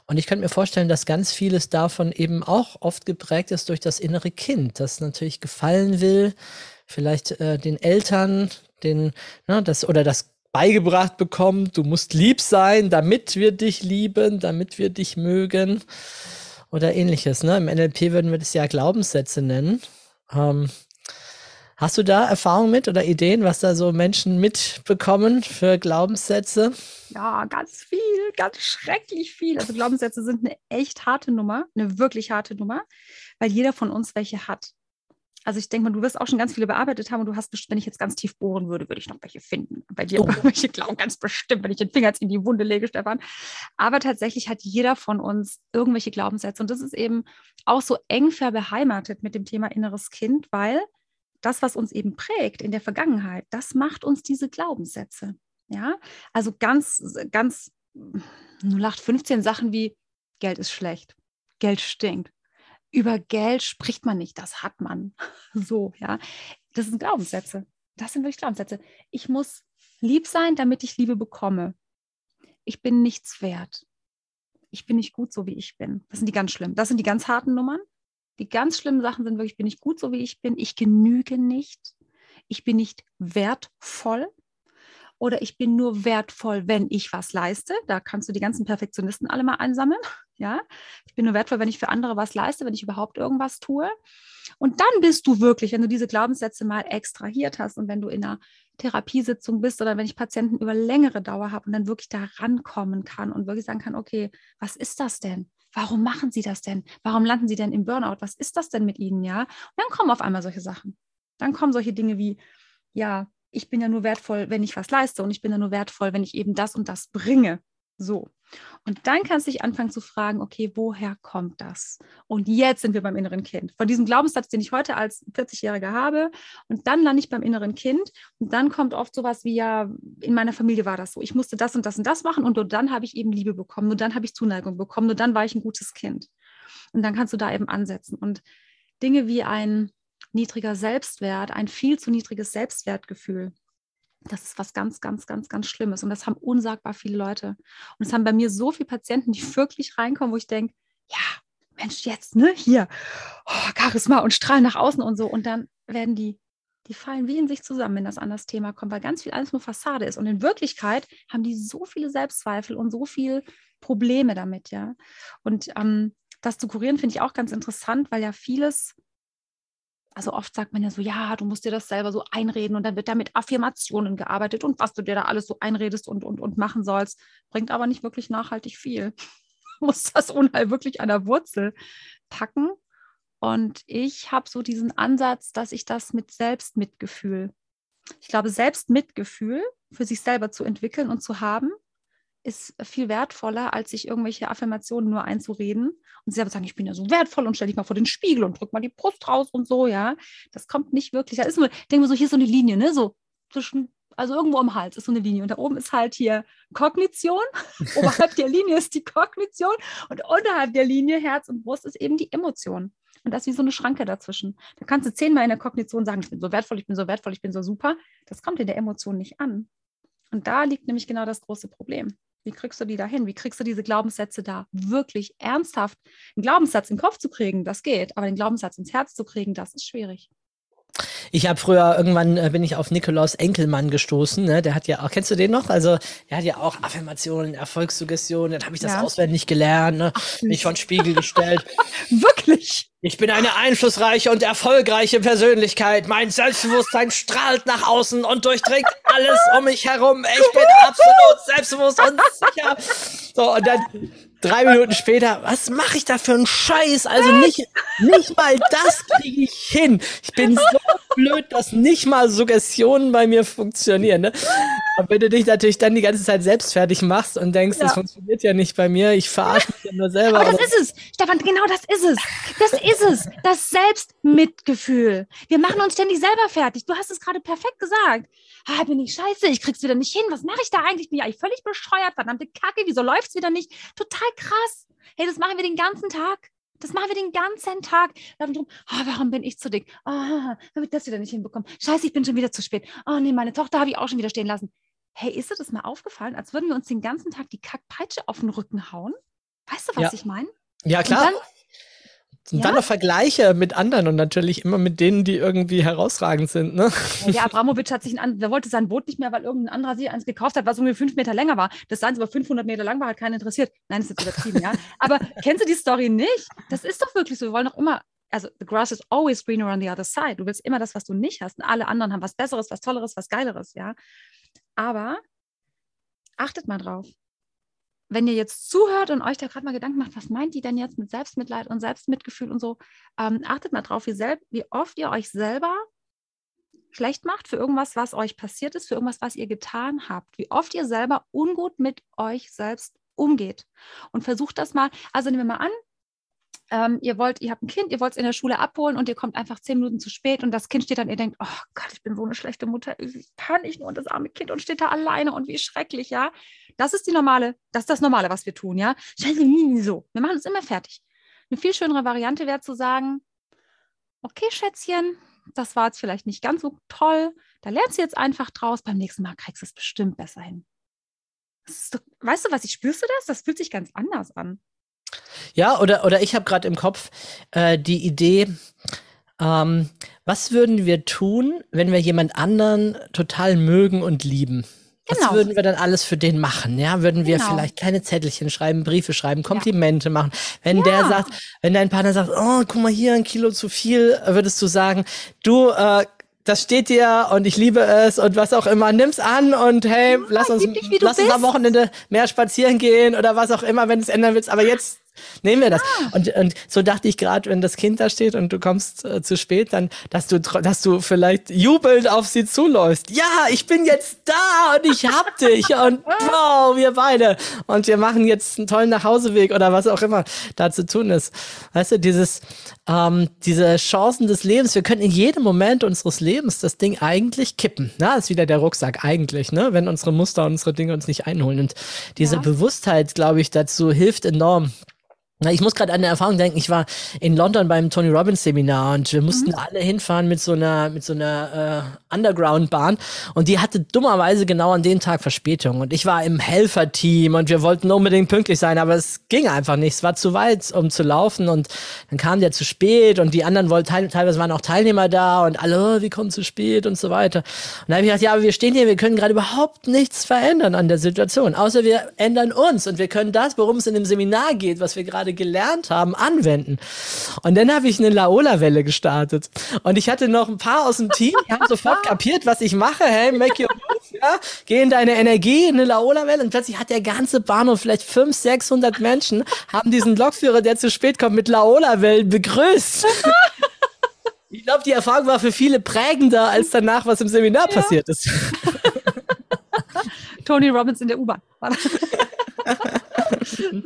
Und ich könnte mir vorstellen, dass ganz vieles davon eben auch oft geprägt ist durch das innere Kind, das natürlich gefallen will, vielleicht äh, den Eltern, den, ne, das oder das beigebracht bekommt, du musst lieb sein, damit wir dich lieben, damit wir dich mögen oder ähnliches. Ne? Im NLP würden wir das ja Glaubenssätze nennen. Ähm, hast du da Erfahrungen mit oder Ideen, was da so Menschen mitbekommen für Glaubenssätze? Ja, ganz viel, ganz schrecklich viel. Also Glaubenssätze sind eine echt harte Nummer, eine wirklich harte Nummer, weil jeder von uns welche hat. Also ich denke mal, du wirst auch schon ganz viele bearbeitet haben und du hast, wenn ich jetzt ganz tief bohren würde, würde ich noch welche finden. Bei dir oh. welche glauben ganz bestimmt, wenn ich den Finger jetzt in die Wunde lege, Stefan. Aber tatsächlich hat jeder von uns irgendwelche Glaubenssätze und das ist eben auch so eng verbeheimatet mit dem Thema inneres Kind, weil das, was uns eben prägt in der Vergangenheit, das macht uns diese Glaubenssätze. Ja, also ganz, ganz 0815 Sachen wie Geld ist schlecht, Geld stinkt, über Geld spricht man nicht, das hat man. So, ja. Das sind Glaubenssätze. Das sind wirklich Glaubenssätze. Ich muss lieb sein, damit ich Liebe bekomme. Ich bin nichts wert. Ich bin nicht gut so, wie ich bin. Das sind die ganz schlimmen. Das sind die ganz harten Nummern. Die ganz schlimmen Sachen sind wirklich, ich bin nicht gut so, wie ich bin. Ich genüge nicht. Ich bin nicht wertvoll oder ich bin nur wertvoll, wenn ich was leiste. Da kannst du die ganzen Perfektionisten alle mal einsammeln. Ja, ich bin nur wertvoll, wenn ich für andere was leiste, wenn ich überhaupt irgendwas tue. Und dann bist du wirklich, wenn du diese Glaubenssätze mal extrahiert hast und wenn du in einer Therapiesitzung bist oder wenn ich Patienten über längere Dauer habe und dann wirklich da rankommen kann und wirklich sagen kann, okay, was ist das denn? Warum machen Sie das denn? Warum landen Sie denn im Burnout? Was ist das denn mit Ihnen? Ja, und dann kommen auf einmal solche Sachen. Dann kommen solche Dinge wie, ja, ich bin ja nur wertvoll, wenn ich was leiste und ich bin ja nur wertvoll, wenn ich eben das und das bringe. So. Und dann kannst du dich anfangen zu fragen, okay, woher kommt das? Und jetzt sind wir beim inneren Kind. Von diesem Glaubenssatz, den ich heute als 40-Jähriger habe. Und dann lande ich beim inneren Kind. Und dann kommt oft sowas wie, ja, in meiner Familie war das so. Ich musste das und das und das machen. Und nur dann habe ich eben Liebe bekommen. Nur dann habe ich Zuneigung bekommen. Nur dann war ich ein gutes Kind. Und dann kannst du da eben ansetzen. Und Dinge wie ein niedriger Selbstwert, ein viel zu niedriges Selbstwertgefühl, das ist was ganz, ganz, ganz, ganz Schlimmes. Und das haben unsagbar viele Leute. Und es haben bei mir so viele Patienten, die wirklich reinkommen, wo ich denke, ja, Mensch, jetzt, ne, hier, oh, Charisma und strahlen nach außen und so. Und dann werden die, die fallen wie in sich zusammen, wenn das an das Thema kommt, weil ganz viel alles nur Fassade ist. Und in Wirklichkeit haben die so viele Selbstzweifel und so viele Probleme damit, ja. Und ähm, das zu kurieren finde ich auch ganz interessant, weil ja vieles also oft sagt man ja so, ja, du musst dir das selber so einreden und dann wird da mit Affirmationen gearbeitet und was du dir da alles so einredest und, und, und machen sollst, bringt aber nicht wirklich nachhaltig viel. Du musst das Unheil wirklich an der Wurzel packen. Und ich habe so diesen Ansatz, dass ich das mit Selbstmitgefühl, ich glaube, Selbstmitgefühl für sich selber zu entwickeln und zu haben, ist viel wertvoller, als sich irgendwelche Affirmationen nur einzureden und selber sagen, ich bin ja so wertvoll und stell dich mal vor den Spiegel und drück mal die Brust raus und so, ja. Das kommt nicht wirklich. Da ist nur, denken wir so, hier ist so eine Linie, ne? So zwischen, also irgendwo am Hals ist so eine Linie und da oben ist halt hier Kognition. Oberhalb der Linie ist die Kognition und unterhalb der Linie Herz und Brust ist eben die Emotion. Und das ist wie so eine Schranke dazwischen. Da kannst du zehnmal in der Kognition sagen, ich bin so wertvoll, ich bin so wertvoll, ich bin so super. Das kommt in der Emotion nicht an. Und da liegt nämlich genau das große Problem. Wie kriegst du die da hin? Wie kriegst du diese Glaubenssätze da wirklich ernsthaft? Einen Glaubenssatz den Kopf zu kriegen, das geht, aber den Glaubenssatz ins Herz zu kriegen, das ist schwierig. Ich habe früher irgendwann äh, bin ich auf Nikolaus Enkelmann gestoßen. Ne? Der hat ja auch, kennst du den noch? Also der hat ja auch Affirmationen, Erfolgssuggestionen. Dann habe ich das ja. auswendig gelernt, ne? mich von Spiegel gestellt. Wirklich? Ich bin eine einflussreiche und erfolgreiche Persönlichkeit. Mein Selbstbewusstsein strahlt nach außen und durchdringt alles um mich herum. Ich bin absolut selbstbewusst und sicher. So, und dann drei Minuten später, was mache ich da für einen Scheiß? Also nicht, nicht mal das kriege ich hin. Ich bin so blöd, dass nicht mal Suggestionen bei mir funktionieren. Ne? Und wenn du dich natürlich dann die ganze Zeit selbst fertig machst und denkst, ja. das funktioniert ja nicht bei mir, ich verarsche mich ja nur selber. Aber das ist es, Stefan, genau das ist es. Das ist es, das Selbstmitgefühl. Wir machen uns ständig selber fertig. Du hast es gerade perfekt gesagt ah, bin ich scheiße, ich krieg's wieder nicht hin, was mache ich da eigentlich? Bin ja eigentlich völlig bescheuert, verdammte Kacke, wieso läuft's wieder nicht? Total krass. Hey, das machen wir den ganzen Tag. Das machen wir den ganzen Tag. Laufen drum, oh, warum bin ich zu dick? Oh, habe ich das wieder nicht hinbekommen? Scheiße, ich bin schon wieder zu spät. Oh nee, meine Tochter habe ich auch schon wieder stehen lassen. Hey, ist dir das mal aufgefallen, als würden wir uns den ganzen Tag die Kackpeitsche auf den Rücken hauen? Weißt du, was ja. ich meine? Ja, klar. Und dann, und ja? dann noch Vergleiche mit anderen und natürlich immer mit denen, die irgendwie herausragend sind. Ne? Ja, Abramowitsch hat sich ein, der wollte sein Boot nicht mehr, weil irgendein anderer sich eins gekauft hat, was ungefähr fünf Meter länger war. Das seins aber 500 Meter lang war, hat keinen interessiert. Nein, das ist jetzt übertrieben, ja. Aber kennst du die Story nicht? Das ist doch wirklich so. Wir wollen doch immer, also the grass is always greener on the other side. Du willst immer das, was du nicht hast. Und alle anderen haben was Besseres, was Tolleres, was Geileres, ja. Aber achtet mal drauf wenn ihr jetzt zuhört und euch da gerade mal Gedanken macht, was meint die denn jetzt mit Selbstmitleid und Selbstmitgefühl und so, ähm, achtet mal drauf, wie, wie oft ihr euch selber schlecht macht für irgendwas, was euch passiert ist, für irgendwas, was ihr getan habt, wie oft ihr selber ungut mit euch selbst umgeht. Und versucht das mal, also nehmen wir mal an, ähm, ihr wollt, ihr habt ein Kind, ihr wollt es in der Schule abholen und ihr kommt einfach zehn Minuten zu spät und das Kind steht dann, ihr denkt, oh Gott, ich bin so eine schlechte Mutter, ich kann nicht nur das arme Kind und steht da alleine und wie schrecklich, ja. Das ist die normale, das ist das Normale, was wir tun, ja. So, wir machen uns immer fertig. Eine viel schönere Variante wäre zu sagen, okay, Schätzchen, das war jetzt vielleicht nicht ganz so toll, da lernst du jetzt einfach draus, beim nächsten Mal kriegst du es bestimmt besser hin. Doch, weißt du was, ich spürst du das? Das fühlt sich ganz anders an. Ja, oder, oder ich habe gerade im Kopf äh, die Idee, ähm, was würden wir tun, wenn wir jemand anderen total mögen und lieben? Genau. Was würden wir dann alles für den machen? Ja, würden wir genau. vielleicht kleine Zettelchen schreiben, Briefe schreiben, Komplimente ja. machen? Wenn ja. der sagt, wenn dein Partner sagt, oh, guck mal hier, ein Kilo zu viel, würdest du sagen, du, äh, das steht dir und ich liebe es und was auch immer. Nimm's an und hey, ja, lass uns, dich, lass uns am Wochenende mehr spazieren gehen oder was auch immer, wenn du es ändern willst. Aber jetzt Nehmen wir das. Und, und so dachte ich gerade, wenn das Kind da steht und du kommst äh, zu spät, dann, dass du, dass du vielleicht jubelnd auf sie zuläufst. Ja, ich bin jetzt da und ich hab dich und wow, wir beide. Und wir machen jetzt einen tollen Nachhauseweg oder was auch immer da zu tun ist. Weißt du, dieses, ähm, diese Chancen des Lebens, wir können in jedem Moment unseres Lebens das Ding eigentlich kippen. Na, ist wieder der Rucksack eigentlich, ne? Wenn unsere Muster, unsere Dinge uns nicht einholen. Und diese Ja. Bewusstheit, glaube ich, dazu hilft enorm. Na, ich muss gerade an eine Erfahrung denken. Ich war in London beim Tony Robbins Seminar und wir mussten alle hinfahren mit so einer mit so einer äh, Underground-Bahn und die hatte dummerweise genau an dem Tag Verspätung und ich war im Helferteam und wir wollten unbedingt pünktlich sein, aber es ging einfach nicht. Es war zu weit, um zu laufen und dann kam der zu spät und die anderen wollten teil- teilweise waren auch Teilnehmer da und alle, oh, wir kommen zu spät und so weiter. Und dann habe ich gedacht, ja, aber wir stehen hier, wir können gerade überhaupt nichts verändern an der Situation, außer wir ändern uns und wir können das, worum es in dem Seminar geht, was wir gerade gelernt haben, anwenden. Und dann habe ich eine Laola-Welle gestartet. Und ich hatte noch ein paar aus dem Team, die haben sofort kapiert, was ich mache. Hey, make your move, ja? Geh in deine Energie, in eine Laola-Welle. Und plötzlich hat der ganze Bahnhof, vielleicht 500, 600 Menschen, haben diesen Lokführer, der zu spät kommt, mit Laola-Wellen begrüßt. Ich glaube, die Erfahrung war für viele prägender als danach, was im Seminar passiert ist. Tony Robbins in der U-Bahn.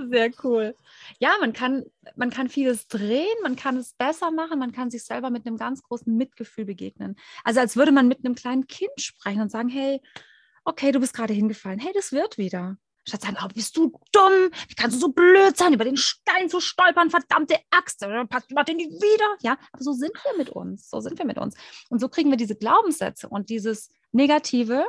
Sehr cool. Ja, man kann, man kann vieles drehen, man kann es besser machen, man kann sich selber mit einem ganz großen Mitgefühl begegnen. Also als würde man mit einem kleinen Kind sprechen und sagen, hey, okay, du bist gerade hingefallen, hey, das wird wieder. Statt sagen, oh, bist du dumm, wie kannst du so blöd sein, über den Stein zu stolpern, verdammte Axt, passt mach den nicht wieder. Ja, aber so sind wir mit uns, so sind wir mit uns. Und so kriegen wir diese Glaubenssätze und dieses Negative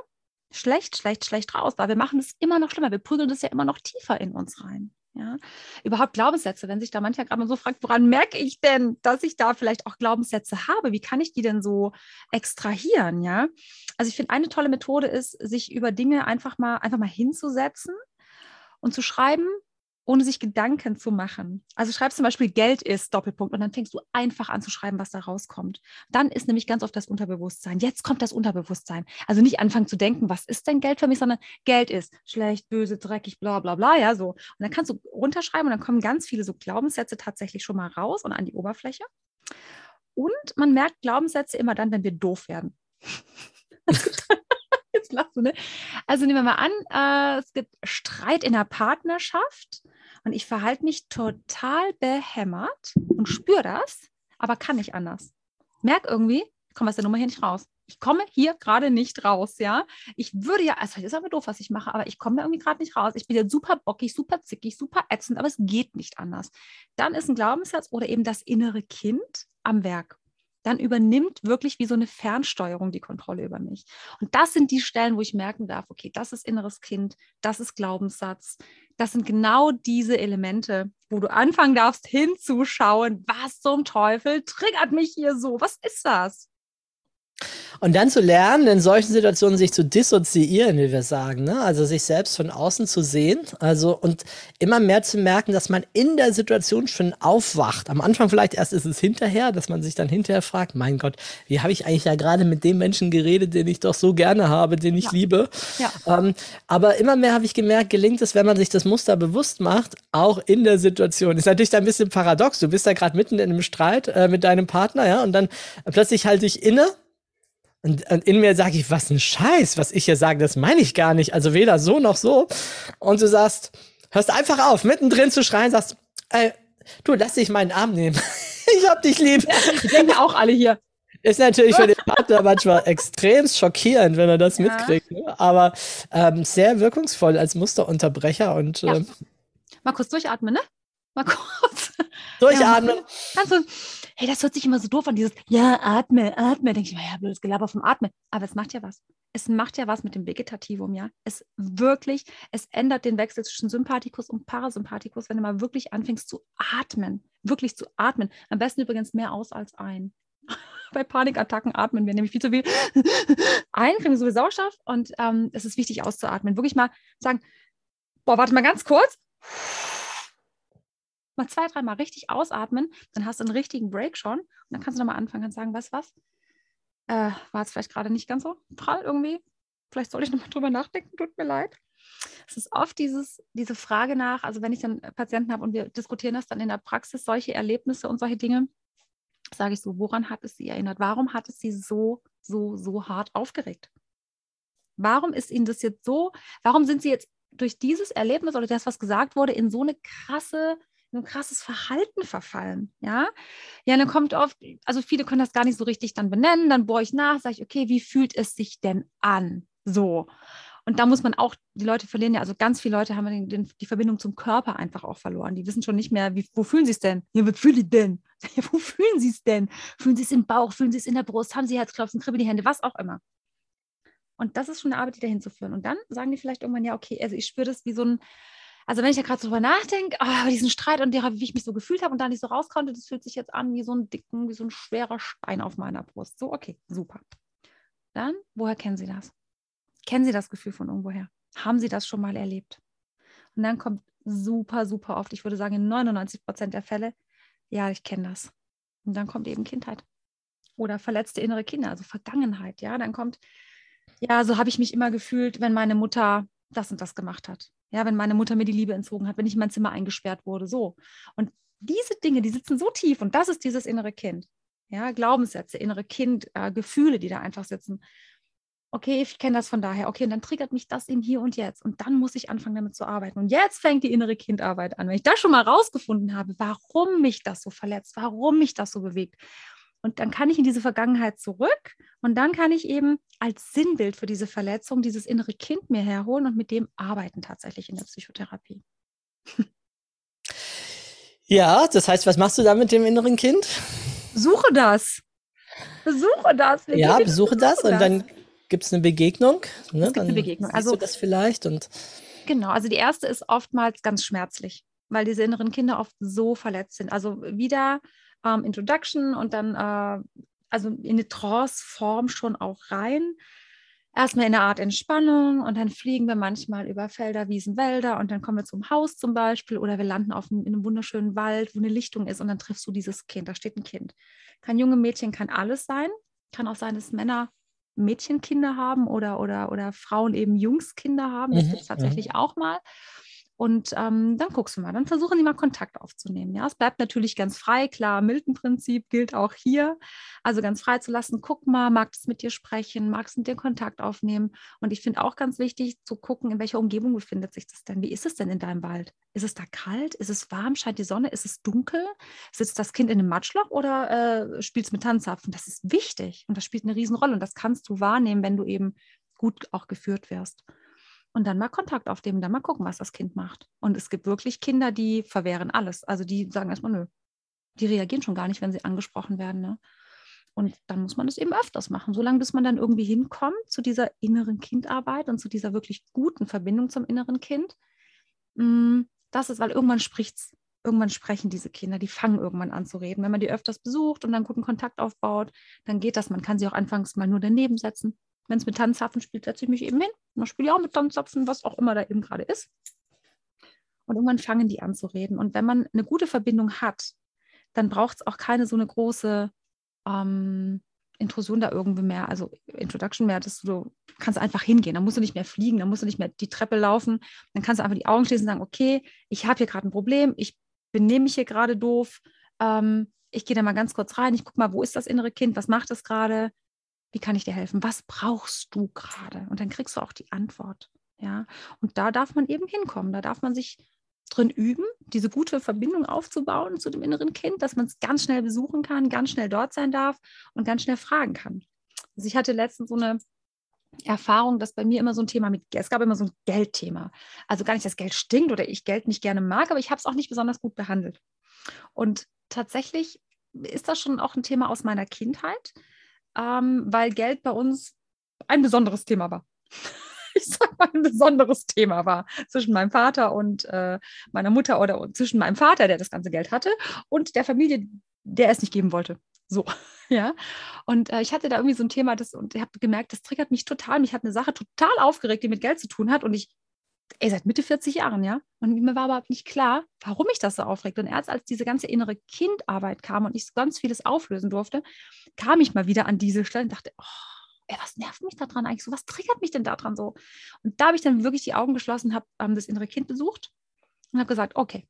schlecht, schlecht, schlecht raus, weil wir machen es immer noch schlimmer. Wir prügeln das ja immer noch tiefer in uns rein. Ja, überhaupt Glaubenssätze, wenn sich da mancher gerade mal so fragt, woran merke ich denn, dass ich da vielleicht auch Glaubenssätze habe? Wie kann ich die denn so extrahieren? Ja, also ich finde, eine tolle Methode ist, sich über Dinge einfach mal, einfach mal hinzusetzen und zu schreiben, ohne sich Gedanken zu machen. Also schreibst zum Beispiel Geld ist Doppelpunkt und dann fängst du einfach an zu schreiben, was da rauskommt. Dann ist nämlich ganz oft das Unterbewusstsein. Jetzt kommt das Unterbewusstsein. Also nicht anfangen zu denken, was ist denn Geld für mich, sondern Geld ist schlecht, böse, dreckig, bla bla bla, ja so. Und dann kannst du runterschreiben und dann kommen ganz viele so Glaubenssätze tatsächlich schon mal raus und an die Oberfläche. Und man merkt Glaubenssätze immer dann, wenn wir doof werden. Jetzt lachst du, ne? Also nehmen wir mal an, äh, es gibt Streit in der Partnerschaft und ich verhalte mich total behämmert und spüre das, aber kann nicht anders. Merk irgendwie, ich komme aus der Nummer hier nicht raus. Ich komme hier gerade nicht raus, ja. Ich würde ja, also das ist aber doof, was ich mache, aber ich komme da irgendwie gerade nicht raus. Ich bin ja super bockig, super zickig, super ätzend, aber es geht nicht anders. Dann ist ein Glaubenssatz oder eben das innere Kind am Werk dann übernimmt wirklich wie so eine Fernsteuerung die Kontrolle über mich. Und das sind die Stellen, wo ich merken darf, okay, das ist inneres Kind, das ist Glaubenssatz. Das sind genau diese Elemente, wo du anfangen darfst hinzuschauen, was zum Teufel triggert mich hier so? Was ist das? Und dann zu lernen, in solchen Situationen sich zu dissoziieren, wie wir sagen, ne? also sich selbst von außen zu sehen, also und immer mehr zu merken, dass man in der Situation schon aufwacht. Am Anfang vielleicht erst ist es hinterher, dass man sich dann hinterher fragt, mein Gott, wie habe ich eigentlich ja gerade mit dem Menschen geredet, den ich doch so gerne habe, den ich Ja. liebe. Ja. Ähm, aber immer mehr habe ich gemerkt, gelingt es, wenn man sich das Muster bewusst macht, auch in der Situation. Ist natürlich da ein bisschen paradox. Du bist da gerade mitten in einem Streit äh, mit deinem Partner, ja, und dann plötzlich halte ich inne und, und in mir sage ich, was ein Scheiß, was ich hier sage, das meine ich gar nicht. Also weder so noch so. Und du sagst, hörst einfach auf, mittendrin zu schreien, sagst, ey, du, lass dich meinen Arm nehmen. ich hab dich lieb. Die denken auch alle hier. Ist natürlich für den Partner manchmal extrem schockierend, wenn er das Ja. mitkriegt. Ne? Aber ähm, sehr wirkungsvoll als Musterunterbrecher und Ja. ähm, Mal kurz durchatmen, ne? Mal kurz. durchatmen. Ganz so, hey, das hört sich immer so doof an, dieses, ja, atme, atme. Denke ich mir, ja, blödes Gelaber vom Atmen. Aber es macht ja was. Es macht ja was mit dem Vegetativum, ja. Es wirklich, es ändert den Wechsel zwischen Sympathikus und Parasympathikus, wenn du mal wirklich anfängst zu atmen. Wirklich zu atmen. Am besten übrigens mehr aus als ein. Bei Panikattacken atmen wir nämlich viel zu viel ein, kriegen so viel Sauerstoff und ähm, es ist wichtig auszuatmen. Wirklich mal sagen, boah, warte mal ganz kurz mal zwei, dreimal richtig ausatmen, dann hast du einen richtigen Break schon und dann kannst du nochmal anfangen und sagen, du was? Äh, war jetzt vielleicht gerade nicht ganz so prall irgendwie. Vielleicht soll ich nochmal drüber nachdenken, tut mir leid. Es ist oft dieses, diese Frage nach, also wenn ich dann Patienten habe und wir diskutieren das dann in der Praxis, solche Erlebnisse und solche Dinge, sage ich so, woran hat es Sie erinnert? Warum hat es Sie so, so, so hart aufgeregt? Warum ist Ihnen das jetzt so, warum sind Sie jetzt durch dieses Erlebnis oder das, was gesagt wurde, in so eine krasse ein krasses Verhalten verfallen. Ja, ja, dann kommt oft, also viele können das gar nicht so richtig dann benennen. Dann bohre ich nach, sage ich, okay, wie fühlt es sich denn an? So. Und da muss man auch, die Leute verlieren ja, also ganz viele Leute haben den, den, die Verbindung zum Körper einfach auch verloren. Die wissen schon nicht mehr, wie, wo fühlen sie es denn? Ja, was fühlen die denn? Ja, wo fühlen sie es denn? Fühlen sie es im Bauch? Fühlen sie es in der Brust? Haben sie Herzklopfen? Kribbeln die Hände? Was auch immer. Und das ist schon eine Arbeit, die dahin zu führen. Und dann sagen die vielleicht irgendwann, ja, okay, also ich spüre das wie so ein, also wenn ich da gerade so drüber nachdenke, oh, diesen Streit und der, wie ich mich so gefühlt habe und da nicht so raus konnte, das fühlt sich jetzt an wie so ein dicken, wie so ein schwerer Stein auf meiner Brust. So, okay, super. Dann, woher kennen Sie das? Kennen Sie das Gefühl von irgendwoher? Haben Sie das schon mal erlebt? Und dann kommt super, super oft, ich würde sagen in 99 Prozent der Fälle, ja, ich kenne das. Und dann kommt eben Kindheit oder verletzte innere Kinder, also Vergangenheit. Ja, dann kommt, ja, so habe ich mich immer gefühlt, wenn meine Mutter das und das gemacht hat. Ja, wenn meine Mutter mir die Liebe entzogen hat, wenn ich in mein Zimmer eingesperrt wurde, so. Und diese Dinge, die sitzen so tief und das ist dieses innere Kind. Ja, Glaubenssätze, innere Kind, äh, Gefühle, die da einfach sitzen. Okay, ich kenne das von daher. Okay, und dann triggert mich das im Hier und Jetzt. Und dann muss ich anfangen, damit zu arbeiten. Und jetzt fängt die innere Kindarbeit an. Wenn ich das schon mal rausgefunden habe, warum mich das so verletzt, warum mich das so bewegt, und dann kann ich in diese Vergangenheit zurück und dann kann ich eben als Sinnbild für diese Verletzung dieses innere Kind mir herholen und mit dem arbeiten tatsächlich in der Psychotherapie. Ja, das heißt, was machst du da mit dem inneren Kind? Suche das. Besuche das. Wir ja, besuche das, das und dann gibt es eine Begegnung. Ne? Es gibt eine Begegnung. Also das vielleicht und genau. Also die erste ist oftmals ganz schmerzlich, weil diese inneren Kinder oft so verletzt sind. Also wieder ähm, Introduction und dann äh, also in eine Trance-Form schon auch rein. Erstmal in eine Art Entspannung und dann fliegen wir manchmal über Felder, Wiesen, Wälder und dann kommen wir zum Haus zum Beispiel oder wir landen auf einem, in einem wunderschönen Wald, wo eine Lichtung ist und dann triffst du dieses Kind. Da steht ein Kind. Kein junge Mädchen, kann alles sein. Kann auch sein, dass Männer Mädchenkinder haben oder, oder, oder Frauen eben Jungskinder haben. Das mhm, gibt es tatsächlich ja. auch mal. Und ähm, dann guckst du mal, dann versuchen die mal Kontakt aufzunehmen. Ja, es bleibt natürlich ganz frei, klar, Milton-Prinzip gilt auch hier. Also ganz frei zu lassen, guck mal, mag es mit dir sprechen, mag es mit dir Kontakt aufnehmen. Und ich finde auch ganz wichtig zu gucken, in welcher Umgebung befindet sich das denn? Wie ist es denn in deinem Wald? Ist es da kalt? Ist es warm? Scheint die Sonne? Ist es dunkel? Sitzt das Kind in einem Matschloch oder äh, spielt es mit Tanzapfen? Das ist wichtig und das spielt eine Riesenrolle und das kannst du wahrnehmen, wenn du eben gut auch geführt wirst und dann mal Kontakt aufnehmen, dann mal gucken, was das Kind macht. Und es gibt wirklich Kinder, die verwehren alles. Also die sagen erstmal, nö. Die reagieren schon gar nicht, wenn sie angesprochen werden. Ne? Und dann muss man es eben öfters machen, solange bis man dann irgendwie hinkommt zu dieser inneren Kindarbeit und zu dieser wirklich guten Verbindung zum inneren Kind. Mm, das ist, weil irgendwann spricht's, irgendwann sprechen diese Kinder, die fangen irgendwann an zu reden. Wenn man die öfters besucht und dann guten Kontakt aufbaut, dann geht das. Man kann sie auch anfangs mal nur daneben setzen wenn es mit Tanzapfen spielt, setze ich mich eben hin. Und dann spiele ich auch mit Tanzapfen, was auch immer da eben gerade ist. Und irgendwann fangen die an zu reden. Und wenn man eine gute Verbindung hat, dann braucht es auch keine so eine große ähm, Intrusion da irgendwie mehr, also Introduction mehr, dass du kannst einfach hingehen, dann musst du nicht mehr fliegen, dann musst du nicht mehr die Treppe laufen, dann kannst du einfach die Augen schließen und sagen, okay, ich habe hier gerade ein Problem, ich benehme mich hier gerade doof, ähm, ich gehe da mal ganz kurz rein, ich gucke mal, wo ist das innere Kind, was macht es gerade, wie kann ich dir helfen? Was brauchst du gerade? Und dann kriegst du auch die Antwort. Ja, und da darf man eben hinkommen. Da darf man sich drin üben, diese gute Verbindung aufzubauen zu dem inneren Kind, dass man es ganz schnell besuchen kann, ganz schnell dort sein darf und ganz schnell fragen kann. Also ich hatte letztens so eine Erfahrung, dass bei mir immer so ein Thema mit, es gab immer so ein Geldthema. Also gar nicht, dass Geld stinkt oder ich Geld nicht gerne mag, aber ich habe es auch nicht besonders gut behandelt. Und tatsächlich ist das schon auch ein Thema aus meiner Kindheit, ähm, weil Geld bei uns ein besonderes Thema war. ich sag mal, ein besonderes Thema war zwischen meinem Vater und äh, meiner Mutter oder zwischen meinem Vater, der das ganze Geld hatte, und der Familie, der es nicht geben wollte. So, ja. Und äh, ich hatte da irgendwie so ein Thema, das, und ich habe gemerkt, das triggert mich total. Mich hat eine Sache total aufgeregt, die mit Geld zu tun hat. Und ich ey, seit Mitte 40 Jahren, ja. Und mir war überhaupt nicht klar, warum mich das so aufregt. Und erst als diese ganze innere Kindarbeit kam und ich ganz vieles auflösen durfte, kam ich mal wieder an diese Stelle und dachte, oh, ey, was nervt mich da dran eigentlich so? Was triggert mich denn da dran so? Und da habe ich dann wirklich die Augen geschlossen, habe ähm, das innere Kind besucht und habe gesagt, okay,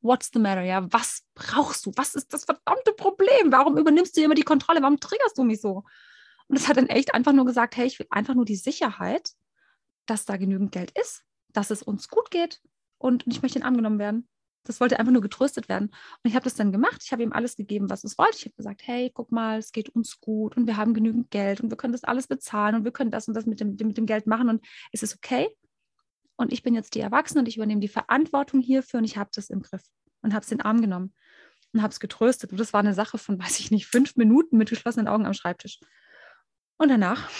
what's the matter? Ja, was brauchst du? Was ist das verdammte Problem? Warum übernimmst du immer die Kontrolle? Warum triggerst du mich so? Und es hat dann echt einfach nur gesagt, hey, ich will einfach nur die Sicherheit, dass da genügend Geld ist, dass es uns gut geht und ich möchte angenommen werden. Das wollte einfach nur getröstet werden. Und ich habe das dann gemacht. Ich habe ihm alles gegeben, was es wollte. Ich habe gesagt, hey, guck mal, es geht uns gut und wir haben genügend Geld und wir können das alles bezahlen und wir können das und das mit dem, mit dem Geld machen und es ist okay. Und ich bin jetzt die Erwachsene und ich übernehme die Verantwortung hierfür und ich habe das im Griff und habe es in den Arm genommen und habe es getröstet. Und das war eine Sache von, weiß ich nicht, fünf Minuten mit geschlossenen Augen am Schreibtisch. Und danach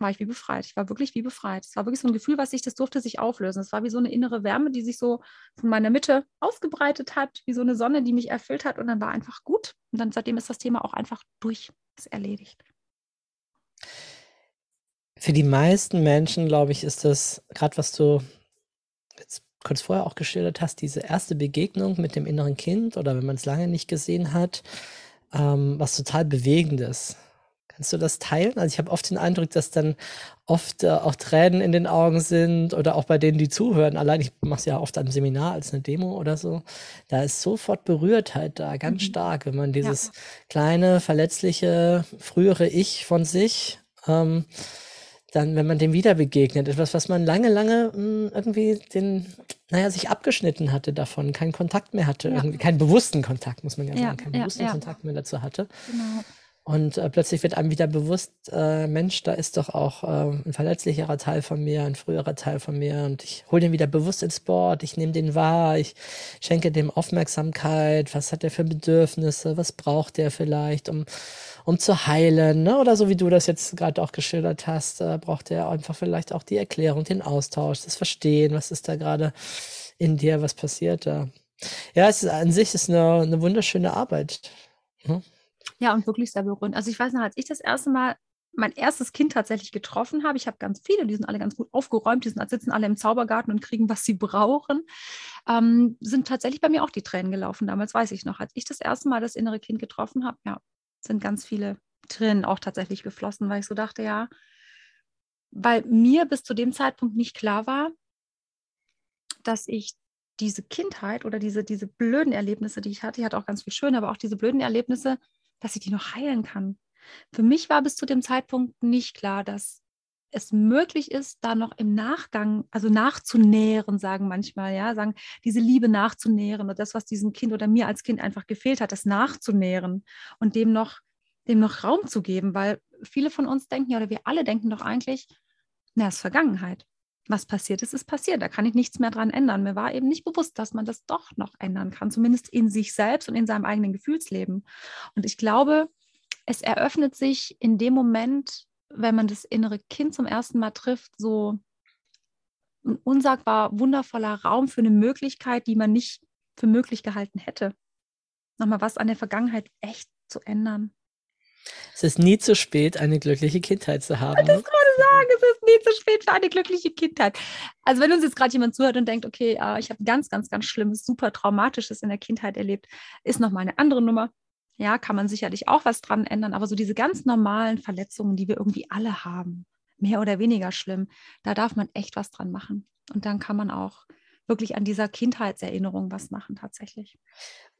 war ich wie befreit. Ich war wirklich wie befreit. Es war wirklich so ein Gefühl, was sich, das durfte sich auflösen. Es war wie so eine innere Wärme, die sich so von meiner Mitte ausgebreitet hat, wie so eine Sonne, die mich erfüllt hat. Und dann war einfach gut. Und dann seitdem ist das Thema auch einfach durch, ist erledigt. Für die meisten Menschen, glaube ich, ist das gerade, was du jetzt kurz vorher auch geschildert hast, diese erste Begegnung mit dem inneren Kind oder wenn man es lange nicht gesehen hat, ähm, was total Bewegendes. Kannst du das teilen? Also ich habe oft den Eindruck, dass dann oft äh, auch Tränen in den Augen sind oder auch bei denen, die zuhören. Allein, ich mache es ja oft am Seminar als eine Demo oder so. Da ist sofort Berührtheit da, ganz mhm. stark, wenn man dieses ja. kleine, verletzliche, frühere Ich von sich ähm, dann, wenn man dem wieder begegnet, etwas, was man lange, lange mh, hm, irgendwie den, naja, sich abgeschnitten hatte davon, keinen Kontakt mehr hatte, ja. keinen bewussten Kontakt, muss man ja, ja sagen, keinen ja, bewussten Kontakt mehr dazu hatte. Genau. Und äh, plötzlich wird einem wieder bewusst, äh, Mensch, da ist doch auch äh, ein verletzlicherer Teil von mir, ein früherer Teil von mir. Und ich hole den wieder bewusst ins Board, ich nehme den wahr, ich schenke dem Aufmerksamkeit, was hat er für Bedürfnisse, was braucht er vielleicht, um, um zu heilen. Ne? Oder so wie du das jetzt gerade auch geschildert hast, äh, braucht er einfach vielleicht auch die Erklärung, den Austausch, das Verstehen, was ist da gerade in dir, was passiert da. Ja, es ist an sich ist eine, eine wunderschöne Arbeit. Hm? Ja, und wirklich sehr berührend. Also ich weiß noch, als ich das erste Mal mein erstes Kind tatsächlich getroffen habe, ich habe ganz viele, die sind alle ganz gut aufgeräumt, die sind, sitzen alle im Zaubergarten und kriegen, was sie brauchen, ähm, sind tatsächlich bei mir auch die Tränen gelaufen. Damals weiß ich noch, als ich das erste Mal das innere Kind getroffen habe, ja, sind ganz viele Tränen auch tatsächlich geflossen, weil ich so dachte, ja, weil mir bis zu dem Zeitpunkt nicht klar war, dass ich diese Kindheit oder diese, diese blöden Erlebnisse, die ich hatte, ich hatte auch ganz viel schön, aber auch diese blöden Erlebnisse, dass ich die noch heilen kann. Für mich war bis zu dem Zeitpunkt nicht klar, dass es möglich ist, da noch im Nachgang, also nachzunähren, sagen manchmal, ja, sagen, diese Liebe nachzunähren oder das, was diesem Kind oder mir als Kind einfach gefehlt hat, das nachzunähren und dem noch, dem noch Raum zu geben, weil viele von uns denken oder wir alle denken doch eigentlich, na, es ist Vergangenheit was passiert ist, ist passiert. Da kann ich nichts mehr dran ändern. Mir war eben nicht bewusst, dass man das doch noch ändern kann, zumindest in sich selbst und in seinem eigenen Gefühlsleben. Und ich glaube, es eröffnet sich in dem Moment, wenn man das innere Kind zum ersten Mal trifft, so ein unsagbar wundervoller Raum für eine Möglichkeit, die man nicht für möglich gehalten hätte. Nochmal was an der Vergangenheit echt zu ändern. Es ist nie zu spät, eine glückliche Kindheit zu haben. Wollte ne? gerade sagen, es ist nie zu spät für eine glückliche Kindheit. Also wenn uns jetzt gerade jemand zuhört und denkt, okay, äh, ich habe ganz, ganz, ganz schlimmes, super traumatisches in der Kindheit erlebt, ist nochmal eine andere Nummer. Ja, kann man sicherlich auch was dran ändern, aber so diese ganz normalen Verletzungen, die wir irgendwie alle haben, mehr oder weniger schlimm, da darf man echt was dran machen. Und dann kann man auch wirklich an dieser Kindheitserinnerung was machen tatsächlich.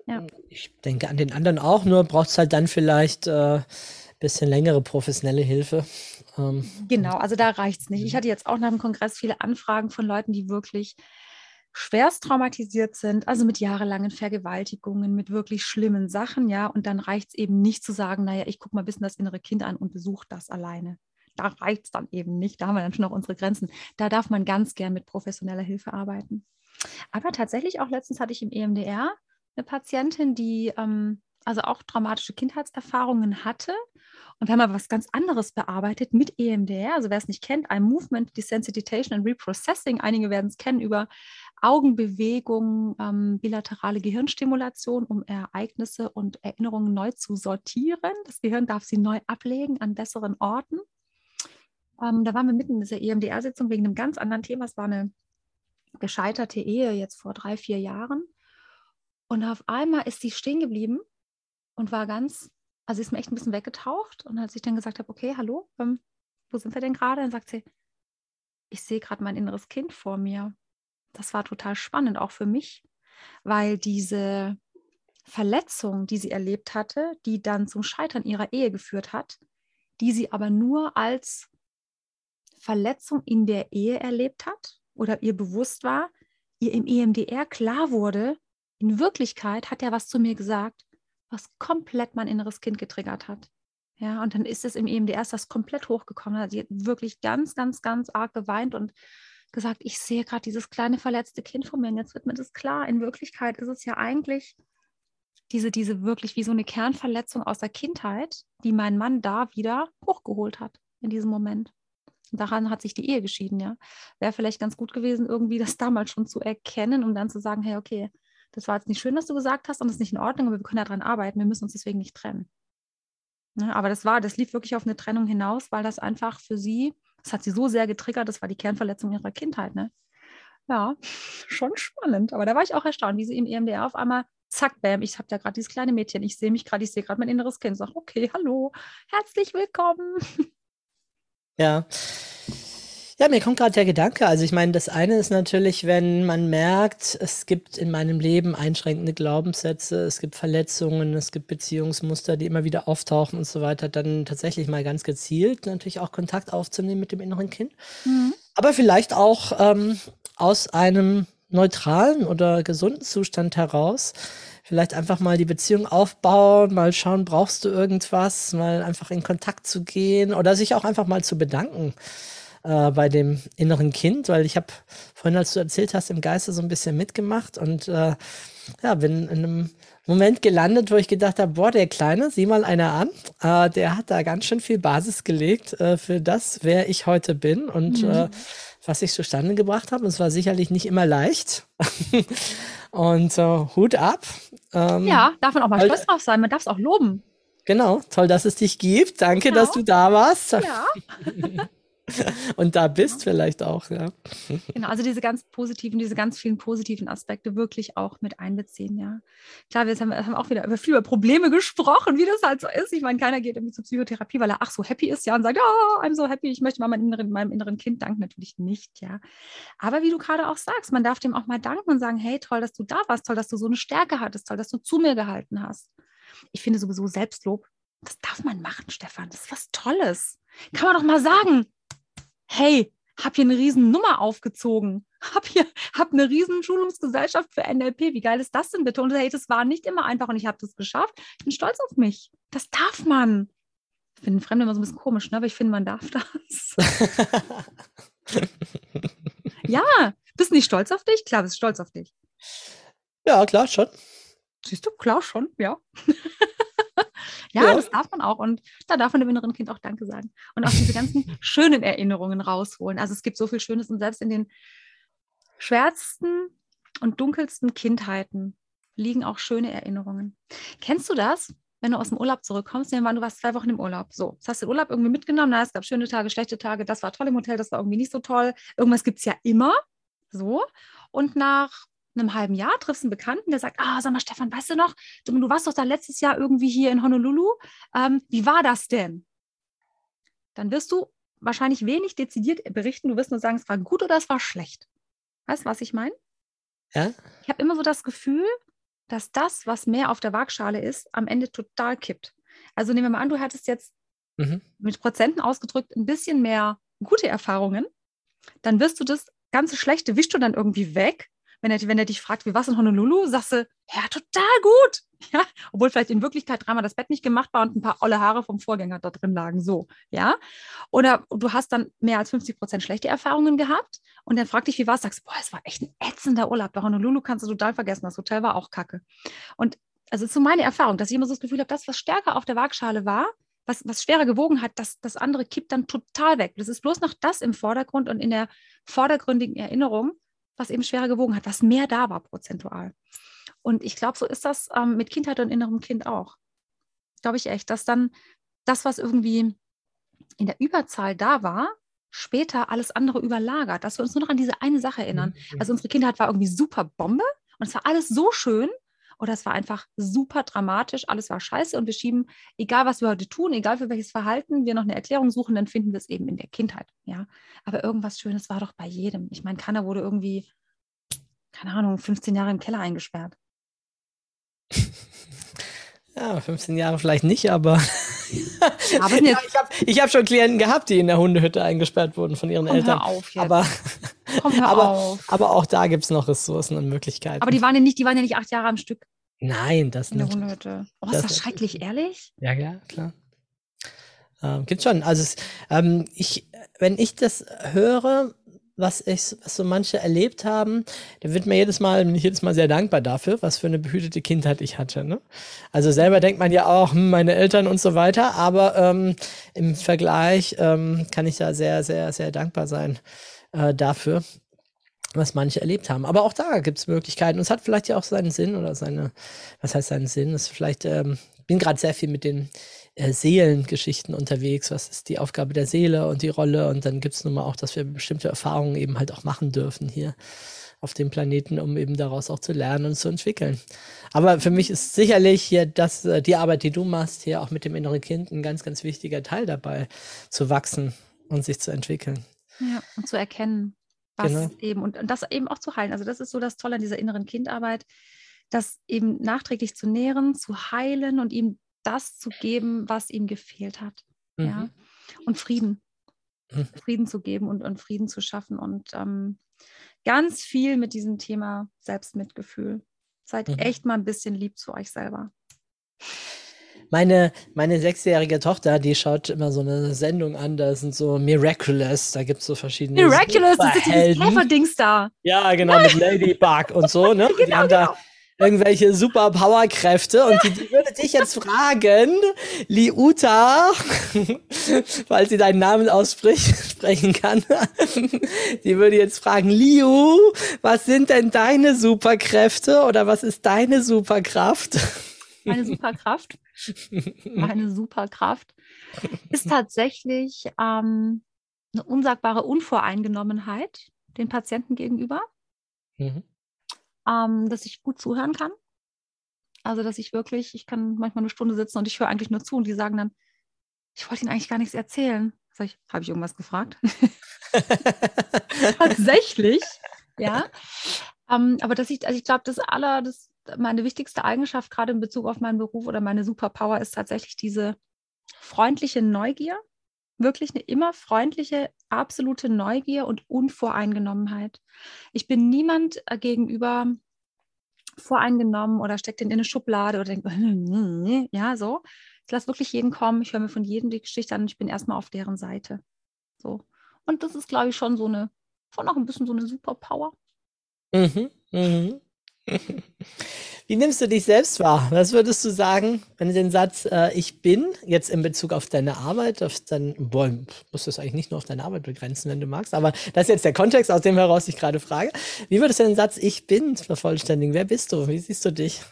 Ja. Ich denke an den anderen auch, nur braucht es halt dann vielleicht äh, bisschen längere professionelle Hilfe. Ähm, genau, also da reicht es nicht. Ich mhm. hatte jetzt auch nach dem Kongress viele Anfragen von Leuten, die wirklich schwerst traumatisiert sind, also mit jahrelangen Vergewaltigungen, mit wirklich schlimmen Sachen, ja, und dann reicht es eben nicht zu sagen, naja, ich gucke mal ein bisschen das innere Kind an und besuche das alleine. Da reicht es dann eben nicht, da haben wir dann schon noch unsere Grenzen. Da darf man ganz gern mit professioneller Hilfe arbeiten. Aber tatsächlich auch letztens hatte ich im EMDR eine Patientin, die ähm, also auch traumatische Kindheitserfahrungen hatte. Und haben aber was ganz anderes bearbeitet mit EMDR. Also wer es nicht kennt, ein Movement Desensitization and Reprocessing. Einige werden es kennen über Augenbewegung, ähm, bilaterale Gehirnstimulation, um Ereignisse und Erinnerungen neu zu sortieren. Das Gehirn darf sie neu ablegen an besseren Orten. Ähm, da waren wir mitten in dieser EMDR-Sitzung wegen einem ganz anderen Thema. Es war eine gescheiterte Ehe jetzt vor drei, vier Jahren. Und auf einmal ist sie stehen geblieben und war ganz, also ist mir echt ein bisschen weggetaucht. Und als ich dann gesagt habe, okay, hallo, ähm, wo sind wir denn gerade? Dann sagt sie, ich sehe gerade mein inneres Kind vor mir. Das war total spannend, auch für mich, weil diese Verletzung, die sie erlebt hatte, die dann zum Scheitern ihrer Ehe geführt hat, die sie aber nur als Verletzung in der Ehe erlebt hat oder ihr bewusst war, ihr im EMDR klar wurde, in Wirklichkeit hat er was zu mir gesagt, was komplett mein inneres Kind getriggert hat. Ja, und dann ist es im EMDR das komplett hochgekommen. Sie hat wirklich ganz, ganz, ganz arg geweint und gesagt, ich sehe gerade dieses kleine verletzte Kind vor mir und jetzt wird mir das klar. In Wirklichkeit ist es ja eigentlich diese, diese wirklich wie so eine Kernverletzung aus der Kindheit, die mein Mann da wieder hochgeholt hat in diesem Moment. Und daran hat sich die Ehe geschieden, ja. Wäre vielleicht ganz gut gewesen, irgendwie das damals schon zu erkennen, um dann zu sagen, hey, okay, das war jetzt nicht schön, was du gesagt hast und das ist nicht in Ordnung, aber wir können daran arbeiten, wir müssen uns deswegen nicht trennen. Ja, aber das war, das lief wirklich auf eine Trennung hinaus, weil das einfach für sie, das hat sie so sehr getriggert, das war die Kernverletzung ihrer Kindheit, ne? Ja, schon spannend. Aber da war ich auch erstaunt, wie sie im EMDR auf einmal zack, bam, ich habe ja gerade dieses kleine Mädchen, ich sehe mich gerade, ich sehe gerade mein inneres Kind, sage, okay, hallo, herzlich willkommen. Ja. Ja, mir kommt gerade der Gedanke. Also ich meine, das eine ist natürlich, wenn man merkt, es gibt in meinem Leben einschränkende Glaubenssätze, es gibt Verletzungen, es gibt Beziehungsmuster, die immer wieder auftauchen und so weiter, dann tatsächlich mal ganz gezielt natürlich auch Kontakt aufzunehmen mit dem inneren Kind. Mhm. Aber vielleicht auch ähm, aus einem neutralen oder gesunden Zustand heraus vielleicht einfach mal die Beziehung aufbauen, mal schauen, brauchst du irgendwas, mal einfach in Kontakt zu gehen oder sich auch einfach mal zu bedanken äh, bei dem inneren Kind, weil ich habe vorhin, als du erzählt hast, im Geiste so ein bisschen mitgemacht und äh, ja, bin in einem Moment gelandet, wo ich gedacht habe, boah, der Kleine, sieh mal einer an, äh, der hat da ganz schön viel Basis gelegt äh, für das, wer ich heute bin und mhm. äh, was ich zustande gebracht habe. Und es war sicherlich nicht immer leicht. und äh, Hut ab. Ähm, ja, darf man auch mal stolz drauf sein. Man darf es auch loben. Genau, toll, dass es dich gibt. Danke, genau. dass du da warst. Ja. und da bist vielleicht auch, ja. Genau, also diese ganz positiven, diese ganz vielen positiven Aspekte wirklich auch mit einbeziehen, ja. Klar, wir haben, haben auch wieder über viele Probleme gesprochen, wie das halt so ist. Ich meine, keiner geht irgendwie zur Psychotherapie, weil er ach so happy ist, ja, und sagt, ja, oh, I'm so happy, ich möchte mal meinem inneren, meinem inneren Kind danken. Natürlich nicht, ja. Aber wie du gerade auch sagst, man darf dem auch mal danken und sagen, hey, toll, dass du da warst, toll, dass du so eine Stärke hattest, toll, dass du zu mir gehalten hast. Ich finde sowieso Selbstlob, das darf man machen, Stefan. Das ist was Tolles. Kann man doch mal sagen, hey, hab hier eine riesen Nummer aufgezogen. Hab hier hab eine riesen Schulungsgesellschaft für NLP. Wie geil ist das denn bitte? Und hey, das war nicht immer einfach und ich habe das geschafft. Ich bin stolz auf mich. Das darf man. Ich finde Fremde immer so ein bisschen komisch, ne? aber ich finde, man darf das. ja, bist du nicht stolz auf dich? Klar, bist stolz auf dich. Ja, klar, schon. Siehst du, klar, schon, ja. Ja, ja, das darf man auch. Und da darf man dem inneren Kind auch Danke sagen. Und auch diese ganzen schönen Erinnerungen rausholen. Also es gibt so viel Schönes und selbst in den schwärzesten und dunkelsten Kindheiten liegen auch schöne Erinnerungen. Kennst du das? Wenn du aus dem Urlaub zurückkommst, nehmen wir an, du warst zwei Wochen im Urlaub. So, jetzt hast du den Urlaub irgendwie mitgenommen, na, es gab schöne Tage, schlechte Tage, das war toll im Hotel, das war irgendwie nicht so toll. Irgendwas gibt es ja immer. So. Und nach einem halben Jahr triffst einen Bekannten, der sagt, ah, sag mal, Stefan, weißt du noch, du, du warst doch da letztes Jahr irgendwie hier in Honolulu. Ähm, wie war das denn? Dann wirst du wahrscheinlich wenig dezidiert berichten. Du wirst nur sagen, es war gut oder es war schlecht. Weißt du, was ich meine? Ja. Ich habe immer so das Gefühl, dass das, was mehr auf der Waagschale ist, am Ende total kippt. Also nehmen wir mal an, du hattest jetzt mhm. mit Prozenten ausgedrückt ein bisschen mehr gute Erfahrungen. Dann wirst du das ganze Schlechte, wischst du dann irgendwie weg wenn er, wenn er dich fragt, wie war es in Honolulu, sagst du, ja, total gut. Ja, obwohl vielleicht in Wirklichkeit dreimal das Bett nicht gemacht war und ein paar olle Haare vom Vorgänger da drin lagen, so, ja. Oder du hast dann mehr als 50 Prozent schlechte Erfahrungen gehabt und dann fragt dich, wie war es, sagst du, boah, es war echt ein ätzender Urlaub. Bei Honolulu kannst du total vergessen, das Hotel war auch kacke. Und also ist so meine Erfahrung, dass ich immer so das Gefühl habe, das, was stärker auf der Waagschale war, was, was schwerer gewogen hat, das, das andere kippt dann total weg. Das ist bloß noch das im Vordergrund und in der vordergründigen Erinnerung was eben schwerer gewogen hat, was mehr da war prozentual. Und ich glaube, so ist das ähm, mit Kindheit und innerem Kind auch. Glaube ich echt, dass dann das, was irgendwie in der Überzahl da war, später alles andere überlagert, dass wir uns nur noch an diese eine Sache erinnern. Mhm. Also unsere Kindheit war irgendwie super Bombe und es war alles so schön oder es war einfach super dramatisch, alles war scheiße und wir schieben, egal was wir heute tun, egal für welches Verhalten wir noch eine Erklärung suchen, dann finden wir es eben in der Kindheit. Ja, aber irgendwas Schönes war doch bei jedem. Ich meine, keiner wurde irgendwie, keine Ahnung, 15 Jahre im Keller eingesperrt. Ja, 15 Jahre vielleicht nicht, aber, Aber ja, ich habe hab schon Klienten gehabt, die in der Hundehütte eingesperrt wurden von ihren Komm, hör Eltern. auf jetzt. Aber, Komm, aber, auf. aber auch da gibt es noch Ressourcen und Möglichkeiten. Aber die waren ja nicht, die waren ja nicht acht Jahre am Stück Nein, das nicht. Oh, Das ist das schrecklich, ehrlich? Ja, ja, klar. Ähm, gibt schon. Also es, ähm, ich, wenn ich das höre, was ich, was so manche erlebt haben, dann wird mir jedes Mal, bin ich jedes Mal sehr dankbar dafür, was für eine behütete Kindheit ich hatte. Ne? Also selber denkt man ja auch, hm, meine Eltern und so weiter, aber ähm, im Vergleich ähm, kann ich da sehr, sehr, sehr dankbar sein äh, dafür, was manche erlebt haben. Aber auch da gibt es Möglichkeiten. Und es hat vielleicht ja auch seinen Sinn oder seine, was heißt seinen Sinn? Es ist vielleicht, ähm, bin gerade sehr viel mit den äh, Seelengeschichten unterwegs. Was ist die Aufgabe der Seele und die Rolle? Und dann gibt es nun mal auch, dass wir bestimmte Erfahrungen eben halt auch machen dürfen hier auf dem Planeten, um eben daraus auch zu lernen und zu entwickeln. Aber für mich ist sicherlich hier das, äh, die Arbeit, die du machst, hier auch mit dem inneren Kind ein ganz, ganz wichtiger Teil dabei, zu wachsen und sich zu entwickeln. Ja, und zu erkennen, was Genau. eben und, und das eben auch zu heilen. Also das ist so das Tolle an dieser inneren Kindarbeit, das eben nachträglich zu nähren, zu heilen und ihm das zu geben, was ihm gefehlt hat. Ja. Mhm. Und Frieden. Mhm. Frieden zu geben und, und Frieden zu schaffen. Und ähm, ganz viel mit diesem Thema Selbstmitgefühl. Seid Mhm. echt mal ein bisschen lieb zu euch selber. Meine, meine sechsjährige Tochter, die schaut immer so eine Sendung an, da sind so Miraculous, da gibt es so verschiedene Miraculous, das ist dieses Superhelden. Käferdings da. Ja, genau, mit Ladybug und so, ne? die Genau, haben da irgendwelche super Powerkräfte und die, die würde dich jetzt fragen, Liuta, falls sie deinen Namen aussprechen kann, die würde jetzt fragen, Liu, was sind denn deine Superkräfte oder was ist deine Superkraft? Meine Superkraft. Meine Superkraft ist tatsächlich ähm, eine unsagbare Unvoreingenommenheit den Patienten gegenüber, Mhm. ähm, dass ich gut zuhören kann. Also, dass ich wirklich, ich kann manchmal eine Stunde sitzen und ich höre eigentlich nur zu und die sagen dann, ich wollte Ihnen eigentlich gar nichts erzählen. Sag ich, habe ich irgendwas gefragt? Tatsächlich, ja. Ähm, aber dass ich, also ich glaube, das aller, das, meine wichtigste Eigenschaft, gerade in Bezug auf meinen Beruf oder meine Superpower, ist tatsächlich diese freundliche Neugier. Wirklich eine immer freundliche, absolute Neugier und Unvoreingenommenheit. Ich bin niemand äh, gegenüber voreingenommen oder steckt den in eine Schublade oder denkt, ja, so. Ich lasse wirklich jeden kommen, ich höre mir von jedem die Geschichte an und ich bin erstmal auf deren Seite. So. Und das ist, glaube ich, schon so eine, schon auch ein bisschen so eine Superpower. Mhm, mhm. Wie nimmst du dich selbst wahr? Was würdest du sagen, wenn du den Satz äh, Ich bin jetzt in Bezug auf deine Arbeit, auf dein, boah, musst du es eigentlich nicht nur auf deine Arbeit begrenzen, wenn du magst, aber das ist jetzt der Kontext, aus dem heraus ich gerade frage. Wie würdest du den Satz Ich bin vervollständigen? Wer bist du? Wie siehst du dich,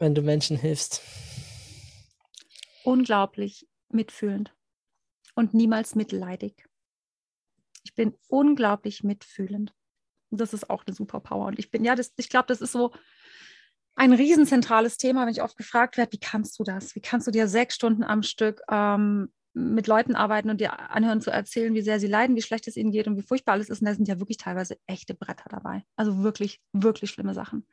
wenn du Menschen hilfst? Unglaublich mitfühlend und niemals mitleidig. Ich bin unglaublich mitfühlend. Das ist auch eine Superpower. Und ich bin, ja, das, ich glaube, das ist so ein riesenzentrales Thema, wenn ich oft gefragt werde, wie kannst du das? Wie kannst du dir sechs Stunden am Stück ähm, mit Leuten arbeiten und dir anhören zu erzählen, wie sehr sie leiden, wie schlecht es ihnen geht und wie furchtbar alles ist. Und da sind ja wirklich teilweise echte Bretter dabei. Also wirklich, wirklich schlimme Sachen.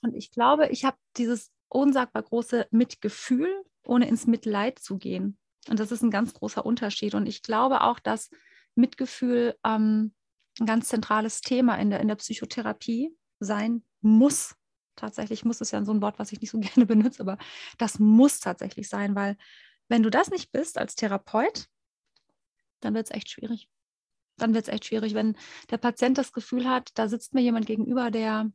Und ich glaube, ich habe dieses unsagbar große Mitgefühl, ohne ins Mitleid zu gehen. Und das ist ein ganz großer Unterschied. Und ich glaube auch, dass Mitgefühl ähm, ein ganz zentrales Thema in der, in der Psychotherapie sein muss. Tatsächlich muss es ja so ein Wort, was ich nicht so gerne benutze, aber das muss tatsächlich sein, weil wenn du das nicht bist als Therapeut, dann wird es echt schwierig. Dann wird es echt schwierig, wenn der Patient das Gefühl hat, da sitzt mir jemand gegenüber, der,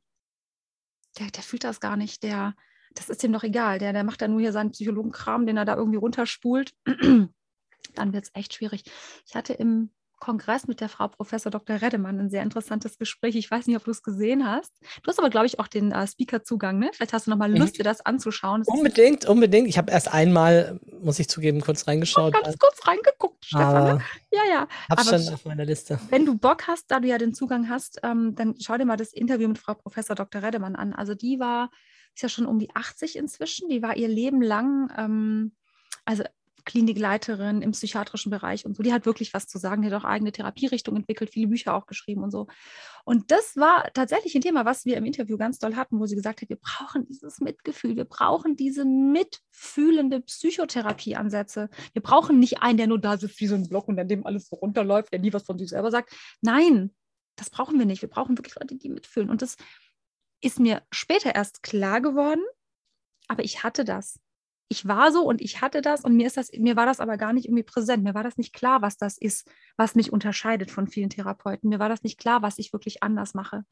der, der fühlt das gar nicht, der, das ist ihm doch egal, der, der macht da nur hier seinen Psychologenkram, den er da irgendwie runterspult, dann wird es echt schwierig. Ich hatte im Kongress mit der Frau Professor Dr. Reddemann ein sehr interessantes Gespräch. Ich weiß nicht, ob du es gesehen hast. Du hast aber, glaube ich, auch den äh, Speaker-Zugang. Ne? Vielleicht hast du noch mal Lust, dir das anzuschauen. Das unbedingt, unbedingt. Ich habe erst einmal, muss ich zugeben, kurz reingeschaut. Ich ganz kurz reingeguckt, Stefan. Ne? Ja, ja. Hab's aber schon auf meiner Liste. Wenn du Bock hast, da du ja den Zugang hast, ähm, dann schau dir mal das Interview mit Frau Professor Dr. Reddemann an. Also die war, ist ja schon um die 80 inzwischen. Die war ihr Leben lang, ähm, also Klinikleiterin im psychiatrischen Bereich und so. Die hat wirklich was zu sagen. Die hat auch eigene Therapierichtung entwickelt, viele Bücher auch geschrieben und so. Und das war tatsächlich ein Thema, was wir im Interview ganz doll hatten, wo sie gesagt hat, wir brauchen dieses Mitgefühl, wir brauchen diese mitfühlende Psychotherapieansätze. Wir brauchen nicht einen, der nur da sitzt wie so ein Block und an dem alles so runterläuft, der nie was von sich selber sagt. Nein, das brauchen wir nicht. Wir brauchen wirklich Leute, die mitfühlen. Und das ist mir später erst klar geworden, aber ich hatte das ich war so und ich hatte das und mir ist das, mir war das aber gar nicht irgendwie präsent. Mir war das nicht klar, was das ist, was mich unterscheidet von vielen Therapeuten. Mir war das nicht klar, was ich wirklich anders mache.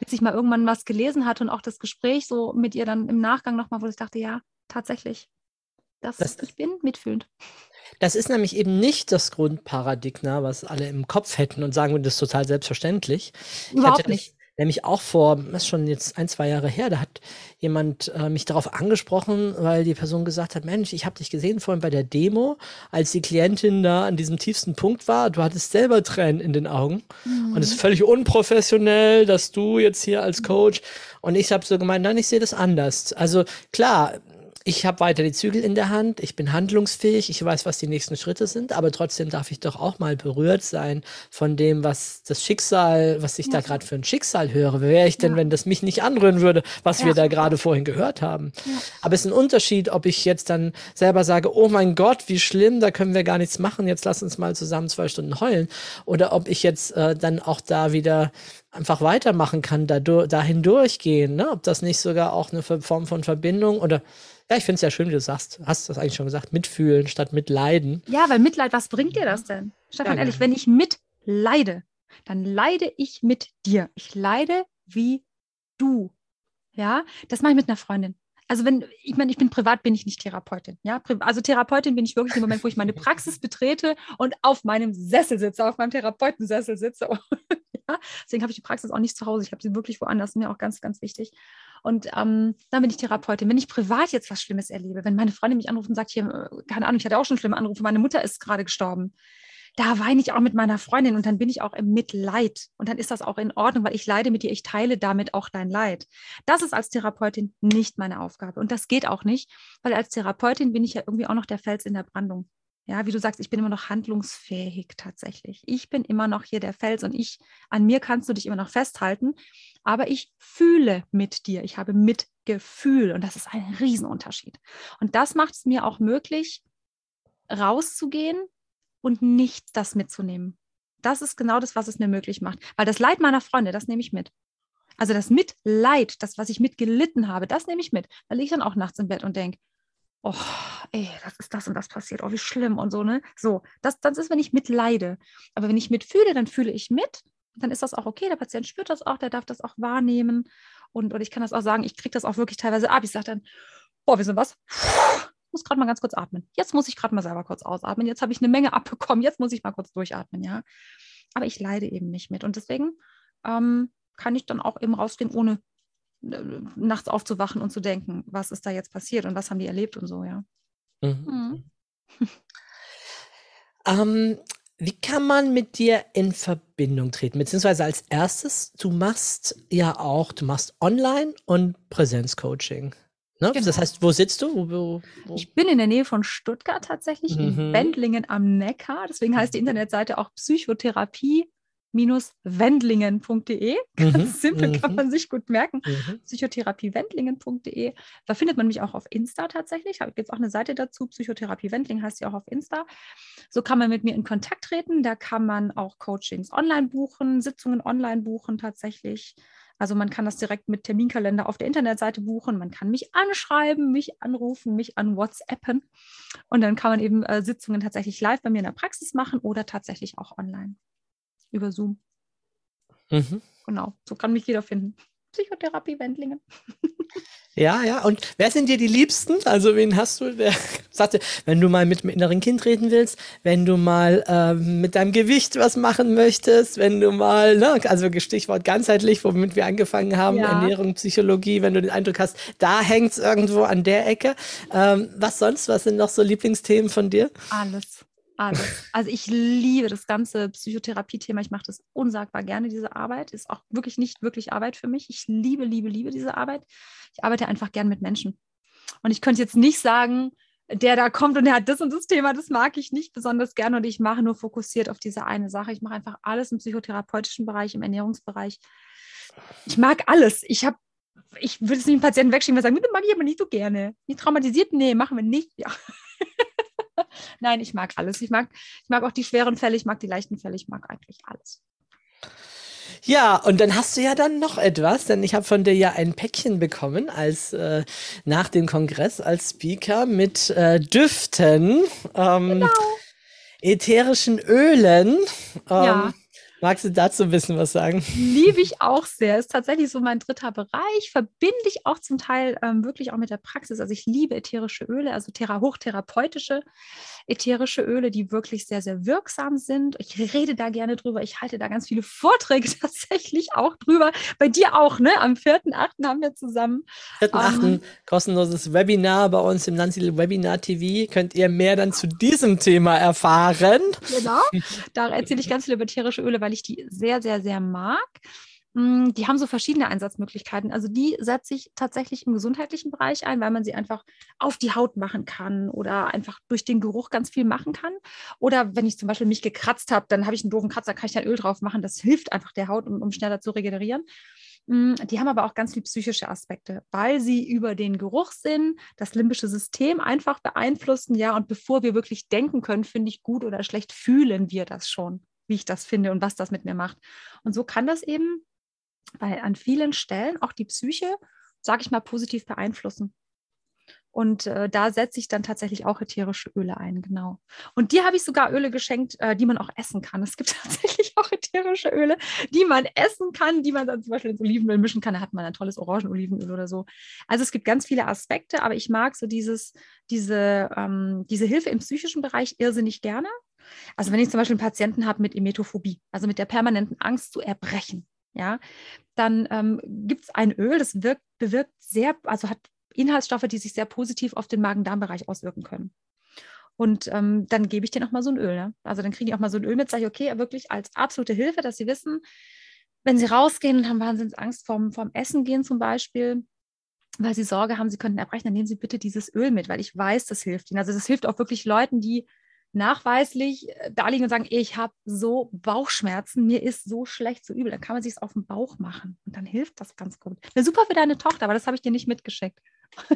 Bis ich mal irgendwann was gelesen hatte und auch das Gespräch so mit ihr dann im Nachgang nochmal, wo ich dachte, ja, tatsächlich, das, das ich bin mitfühlend. Das ist nämlich eben nicht das Grundparadigma, was alle im Kopf hätten und sagen, das ist total selbstverständlich. Überhaupt nicht nämlich auch vor, das ist schon jetzt ein, zwei Jahre her, da hat jemand äh, mich darauf angesprochen, weil die Person gesagt hat, Mensch, ich habe dich gesehen vorhin bei der Demo, als die Klientin da an diesem tiefsten Punkt war, du hattest selber Tränen in den Augen mhm. und es ist völlig unprofessionell, dass du jetzt hier als Coach und ich habe so gemeint, nein, ich sehe das anders. Also klar, ich habe weiter die Zügel in der Hand, ich bin handlungsfähig, ich weiß, was die nächsten Schritte sind, aber trotzdem darf ich doch auch mal berührt sein von dem, was das Schicksal, was ich ja. da gerade für ein Schicksal höre. Wer wäre ich denn, ja. wenn das mich nicht anrühren würde, was ja. wir da gerade vorhin gehört haben? Aber es ist ein Unterschied, ob ich jetzt dann selber sage, oh mein Gott, wie schlimm, da können wir gar nichts machen, jetzt lass uns mal zusammen zwei Stunden heulen, oder ob ich jetzt äh, dann auch da wieder einfach weitermachen kann, da, dahin durchgehen, ne? ob das nicht sogar auch eine Form von Verbindung oder ja, ich finde es ja schön, wie du sagst. Hast das eigentlich schon gesagt? Mitfühlen statt mitleiden. Ja, weil Mitleid, was bringt dir das denn? Stefan, ja, ehrlich, wenn ich mitleide, dann leide ich mit dir. Ich leide wie du. Ja, das mache ich mit einer Freundin. Also wenn, ich meine, ich bin privat, bin ich nicht Therapeutin. Ja, also Therapeutin bin ich wirklich im Moment, wo ich meine Praxis betrete und auf meinem Sessel sitze, auf meinem Therapeutensessel sitze. ja, deswegen habe ich die Praxis auch nicht zu Hause. Ich habe sie wirklich woanders. Mir auch ganz, ganz wichtig. Und ähm, dann bin ich Therapeutin. Wenn ich privat jetzt was Schlimmes erlebe, wenn meine Freundin mich anruft und sagt, hier, äh, keine Ahnung, ich hatte auch schon schlimme Anrufe, meine Mutter ist gerade gestorben, da weine ich auch mit meiner Freundin und dann bin ich auch im Mitleid. Und dann ist das auch in Ordnung, weil ich leide mit dir, ich teile damit auch dein Leid. Das ist als Therapeutin nicht meine Aufgabe. Und das geht auch nicht, weil als Therapeutin bin ich ja irgendwie auch noch der Fels in der Brandung. Ja, wie du sagst, ich bin immer noch handlungsfähig tatsächlich. Ich bin immer noch hier der Fels und ich, an mir kannst du dich immer noch festhalten, aber ich fühle mit dir. Ich habe Mitgefühl und das ist ein Riesenunterschied. Und das macht es mir auch möglich, rauszugehen und nicht das mitzunehmen. Das ist genau das, was es mir möglich macht. Weil das Leid meiner Freunde, das nehme ich mit. Also das Mitleid, das, was ich mitgelitten habe, das nehme ich mit. Da liege ich dann auch nachts im Bett und denke, oh, ey, das ist das und das passiert, oh, wie schlimm und so, ne? So, das, das ist, wenn ich mitleide. Aber wenn ich mitfühle, dann fühle ich mit. Dann ist das auch okay, der Patient spürt das auch, der darf das auch wahrnehmen. Und, und ich kann das auch sagen, ich kriege das auch wirklich teilweise ab. Ich sage dann, boah, wir sind was? Ich muss gerade mal ganz kurz atmen. Jetzt muss ich gerade mal selber kurz ausatmen. Jetzt habe ich eine Menge abbekommen. Jetzt muss ich mal kurz durchatmen, ja. Aber ich leide eben nicht mit. Und deswegen ähm, kann ich dann auch eben rausgehen, ohne nachts aufzuwachen und zu denken, was ist da jetzt passiert und was haben die erlebt und so, ja. Mhm. Mhm. ähm, wie kann man mit dir in Verbindung treten? Beziehungsweise als erstes, du machst ja auch, du machst Online- und Präsenzcoaching. Ne? Genau. Das heißt, wo sitzt du? Wo, wo, wo? Ich bin in der Nähe von Stuttgart tatsächlich, mhm. in Wendlingen am Neckar. Deswegen heißt die Internetseite auch Psychotherapie wendlingen.de. Ganz mhm. simpel mhm. kann man sich gut merken. Mhm. Psychotherapiewendlingen.de. Da findet man mich auch auf Insta tatsächlich. Da gibt es auch eine Seite dazu. Psychotherapie Wendling heißt ja auch auf Insta. So kann man mit mir in Kontakt treten. Da kann man auch Coachings online buchen, Sitzungen online buchen tatsächlich. Also man kann das direkt mit Terminkalender auf der Internetseite buchen. Man kann mich anschreiben, mich anrufen, mich an WhatsAppen. Und dann kann man eben äh, Sitzungen tatsächlich live bei mir in der Praxis machen oder tatsächlich auch online über Zoom. Mhm. Genau, so kann mich jeder finden. Psychotherapie Wendlingen. Ja, ja. Und wer sind dir die Liebsten? Also wen hast du? Der sagte, wenn du mal mit dem inneren Kind reden willst, wenn du mal ähm, mit deinem Gewicht was machen möchtest, wenn du mal, ne, also Stichwort ganzheitlich, womit wir angefangen haben, Ja. Ernährung, Psychologie, wenn du den Eindruck hast, da hängt's irgendwo an der Ecke. Ähm, was sonst? Was sind noch so Lieblingsthemen von dir? Alles. Alles. Also ich liebe das ganze Psychotherapie-Thema. Ich mache das unsagbar gerne, diese Arbeit. Ist auch wirklich nicht wirklich Arbeit für mich. Ich liebe, liebe, liebe diese Arbeit. Ich arbeite einfach gern mit Menschen. Und ich könnte jetzt nicht sagen, der da kommt und der hat das und das Thema, das mag ich nicht besonders gerne und ich mache nur fokussiert auf diese eine Sache. Ich mache einfach alles im psychotherapeutischen Bereich, im Ernährungsbereich. Ich mag alles. Ich habe, ich würde es nicht dem Patienten wegschieben und sagen, das mag ich aber nicht so gerne. Nicht traumatisiert? Nee, machen wir nicht. Ja. Nein, ich mag alles. Ich mag, ich mag auch die schweren Fälle, ich mag die leichten Fälle, ich mag eigentlich alles. Ja, und dann hast du ja dann noch etwas, denn ich habe von dir ja ein Päckchen bekommen als äh, nach dem Kongress als Speaker mit äh, Düften, ähm, ätherischen Ölen. Ähm, Ja. Magst du dazu ein bisschen was sagen? Liebe ich auch sehr. Ist tatsächlich so mein dritter Bereich. Verbinde ich auch zum Teil ähm, wirklich auch mit der Praxis. Also ich liebe ätherische Öle, also thera hochtherapeutische ätherische Öle, die wirklich sehr, sehr wirksam sind. Ich rede da gerne drüber. Ich halte da ganz viele Vorträge tatsächlich auch drüber. Bei dir auch, ne? Am 4.8. haben wir zusammen. 4.8. Ähm. kostenloses Webinar bei uns im Nancy Webinar TV. Könnt ihr mehr dann zu diesem Thema erfahren. Genau. Da erzähle ich ganz viel über ätherische Öle, weil ich die sehr, sehr, sehr mag. Mm, Die haben so verschiedene Einsatzmöglichkeiten. Also die setze ich tatsächlich im gesundheitlichen Bereich ein, weil man sie einfach auf die Haut machen kann oder einfach durch den Geruch ganz viel machen kann. Oder wenn ich zum Beispiel mich gekratzt habe, dann habe ich einen doofen Kratzer, kann ich dann Öl drauf machen. Das hilft einfach der Haut, um, um schneller zu regenerieren. Mm, Die haben aber auch ganz viel psychische Aspekte, weil sie über den Geruchssinn das limbische System einfach beeinflussen. Ja, und bevor wir wirklich denken können, finde ich gut oder schlecht, fühlen wir das schon, wie ich das finde und was das mit mir macht. Und so kann das eben bei, an vielen Stellen auch die Psyche, sage ich mal, positiv beeinflussen. Und äh, da setze ich dann tatsächlich auch ätherische Öle ein, genau. Und dir habe ich sogar Öle geschenkt, äh, die man auch essen kann. Es gibt tatsächlich auch ätherische Öle, die man essen kann, die man dann zum Beispiel ins Olivenöl mischen kann. Da hat man ein tolles Orangenolivenöl oder so. Also es gibt ganz viele Aspekte, aber ich mag so dieses, diese, ähm, diese Hilfe im psychischen Bereich irrsinnig gerne. Also wenn ich zum Beispiel einen Patienten habe mit Emetophobie, also mit der permanenten Angst zu erbrechen, ja, dann ähm, gibt es ein Öl, das wirkt, bewirkt sehr, also hat Inhaltsstoffe, die sich sehr positiv auf den Magen-Darm-Bereich auswirken können. Und ähm, dann gebe ich denen auch mal so ein Öl. Ne? Also dann kriegen die auch mal so ein Öl mit, sage ich, okay, wirklich als absolute Hilfe, dass sie wissen, wenn sie rausgehen und haben wahnsinnig Angst vorm, vorm Essen gehen zum Beispiel, weil sie Sorge haben, sie könnten erbrechen, dann nehmen sie bitte dieses Öl mit, weil ich weiß, das hilft ihnen. Also das hilft auch wirklich Leuten, die nachweislich äh, da liegen und sagen, ich habe so Bauchschmerzen, mir ist so schlecht, so übel. Dann kann man sich es auf den Bauch machen und dann hilft das ganz gut. Wäre super für deine Tochter, aber das habe ich dir nicht mitgeschickt.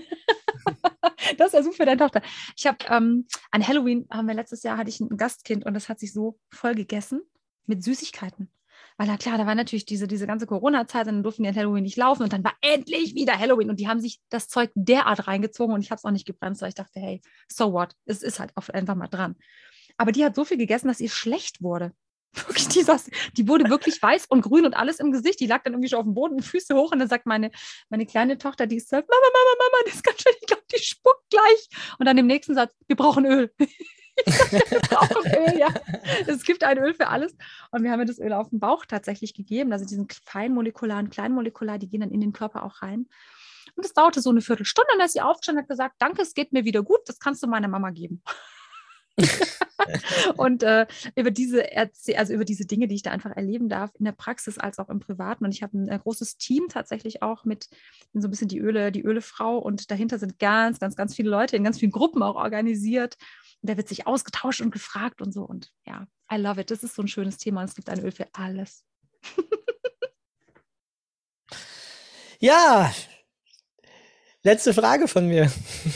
das ist ja super für deine Tochter. Ich habe ähm, an Halloween haben wir letztes Jahr hatte ich ein Gastkind und das hat sich so voll gegessen mit Süßigkeiten. Weil na klar, da war natürlich diese, diese ganze Corona-Zeit, und dann durften die an Halloween nicht laufen und dann war endlich wieder Halloween und die haben sich das Zeug derart reingezogen und ich habe es auch nicht gebremst, weil ich dachte, hey, so what? Es ist halt auf- einfach mal dran. Aber die hat so viel gegessen, dass ihr schlecht wurde. Wirklich, die, saß, die wurde wirklich weiß und grün und alles im Gesicht. Die lag dann irgendwie schon auf dem Boden, Füße hoch und dann sagt meine, meine kleine Tochter, die ist sagt, Mama, Mama, Mama, das ist ganz schön, ich glaube, die spuckt gleich. Und dann im nächsten Satz, wir brauchen Öl. Öl, ja. Es gibt ein Öl für alles. Und wir haben ihr das Öl auf den Bauch tatsächlich gegeben. Also diesen feinmolekularen, kleinmolekular, die gehen dann in den Körper auch rein. Und es dauerte so eine Viertelstunde. Und ist sie aufgestanden und hat gesagt, danke, es geht mir wieder gut, das kannst du meiner Mama geben. und äh, über diese Erzie also über diese Dinge, die ich da einfach erleben darf, in der Praxis als auch im Privaten. Und ich habe ein äh, großes Team tatsächlich auch mit so ein bisschen die Öle, die Ölefrau und dahinter sind ganz, ganz, ganz viele Leute in ganz vielen Gruppen auch organisiert. Und da wird sich ausgetauscht und gefragt und so. Und ja, I love it. Das ist so ein schönes Thema. Und es gibt ein Öl für alles. Ja, letzte Frage von mir.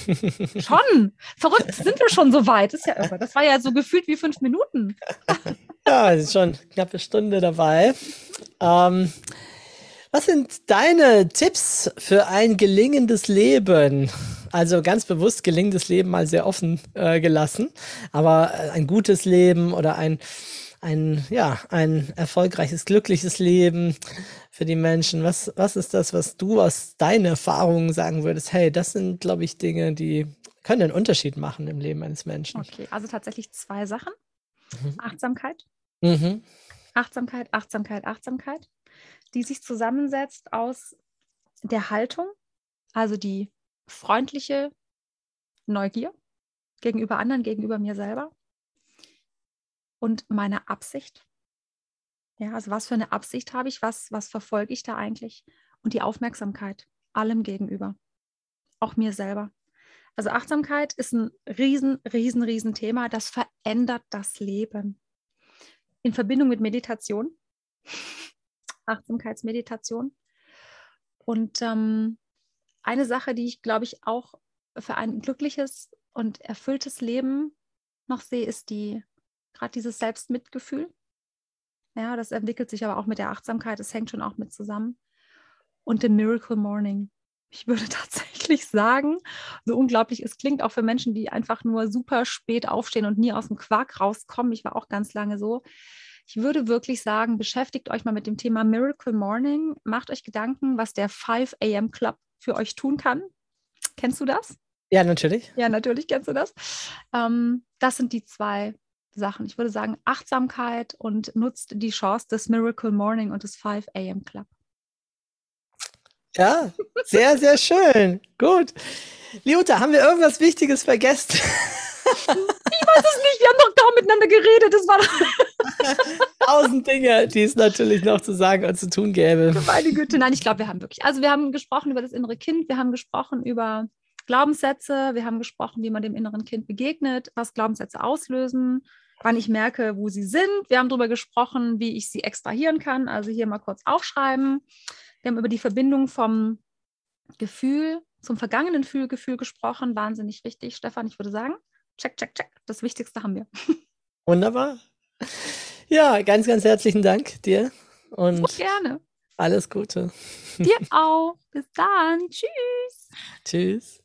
Schon! Verrückt, sind wir schon so weit. Das ist ja irre. Das war ja so gefühlt wie fünf Minuten. Ja, es ist schon eine knappe Stunde dabei. Ähm, was sind deine Tipps für ein gelingendes Leben? Also ganz bewusst gelingendes Leben mal sehr offen äh, gelassen, aber äh, ein gutes Leben oder ein, ein, ja, ein erfolgreiches, glückliches Leben für die Menschen? Was, was ist das, was du aus deinen Erfahrungen sagen würdest? Hey, das sind, glaube ich, Dinge, die können einen Unterschied machen im Leben eines Menschen. Okay, also tatsächlich zwei Sachen. Mhm. Achtsamkeit. Mhm. Achtsamkeit, Achtsamkeit, Achtsamkeit, die sich zusammensetzt aus der Haltung, also die freundliche Neugier gegenüber anderen, gegenüber mir selber und meine Absicht. Ja, also was für eine Absicht habe ich, was, was verfolge ich da eigentlich? Und die Aufmerksamkeit allem gegenüber, auch mir selber. Also Achtsamkeit ist ein riesen, riesen, riesen Thema. Das verändert das Leben. In Verbindung mit Meditation, Achtsamkeitsmeditation. Und ähm, eine Sache, die ich, glaube ich, auch für ein glückliches und erfülltes Leben noch sehe, ist die gerade dieses Selbstmitgefühl. Ja, das entwickelt sich aber auch mit der Achtsamkeit. Es hängt schon auch mit zusammen. Und dem Miracle Morning. Ich würde tatsächlich sagen, so unglaublich es klingt, auch für Menschen, die einfach nur super spät aufstehen und nie aus dem Quark rauskommen. Ich war auch ganz lange so. Ich würde wirklich sagen, beschäftigt euch mal mit dem Thema Miracle Morning. Macht euch Gedanken, was der 5 a.m. Club für euch tun kann. Kennst du das? Ja, natürlich. Ja, natürlich kennst du das. Ähm, das sind die zwei Sachen. Ich würde sagen, Achtsamkeit und nutzt die Chance des Miracle Morning und des 5 a.m. Club. Ja, sehr, sehr schön. Gut. Liuta, haben wir irgendwas Wichtiges vergessen? Ich weiß es nicht, wir haben kaum miteinander geredet. Das war Tausend Dinge, die es natürlich noch zu sagen und zu tun gäbe. Meine Güte, nein, ich glaube, wir haben wirklich. Also, wir haben gesprochen über das innere Kind, wir haben gesprochen über Glaubenssätze, wir haben gesprochen, wie man dem inneren Kind begegnet, was Glaubenssätze auslösen, wann ich merke, wo sie sind. Wir haben darüber gesprochen, wie ich sie extrahieren kann, also hier mal kurz aufschreiben. Wir haben über die Verbindung vom Gefühl zum vergangenen Gefühl gesprochen. Wahnsinnig wichtig, Stefan. Ich würde sagen, check, check, check. Das Wichtigste haben wir. Wunderbar. Ja, ganz, ganz herzlichen Dank dir. Und so gerne. Alles Gute. Dir auch. Bis dann. Tschüss. Tschüss.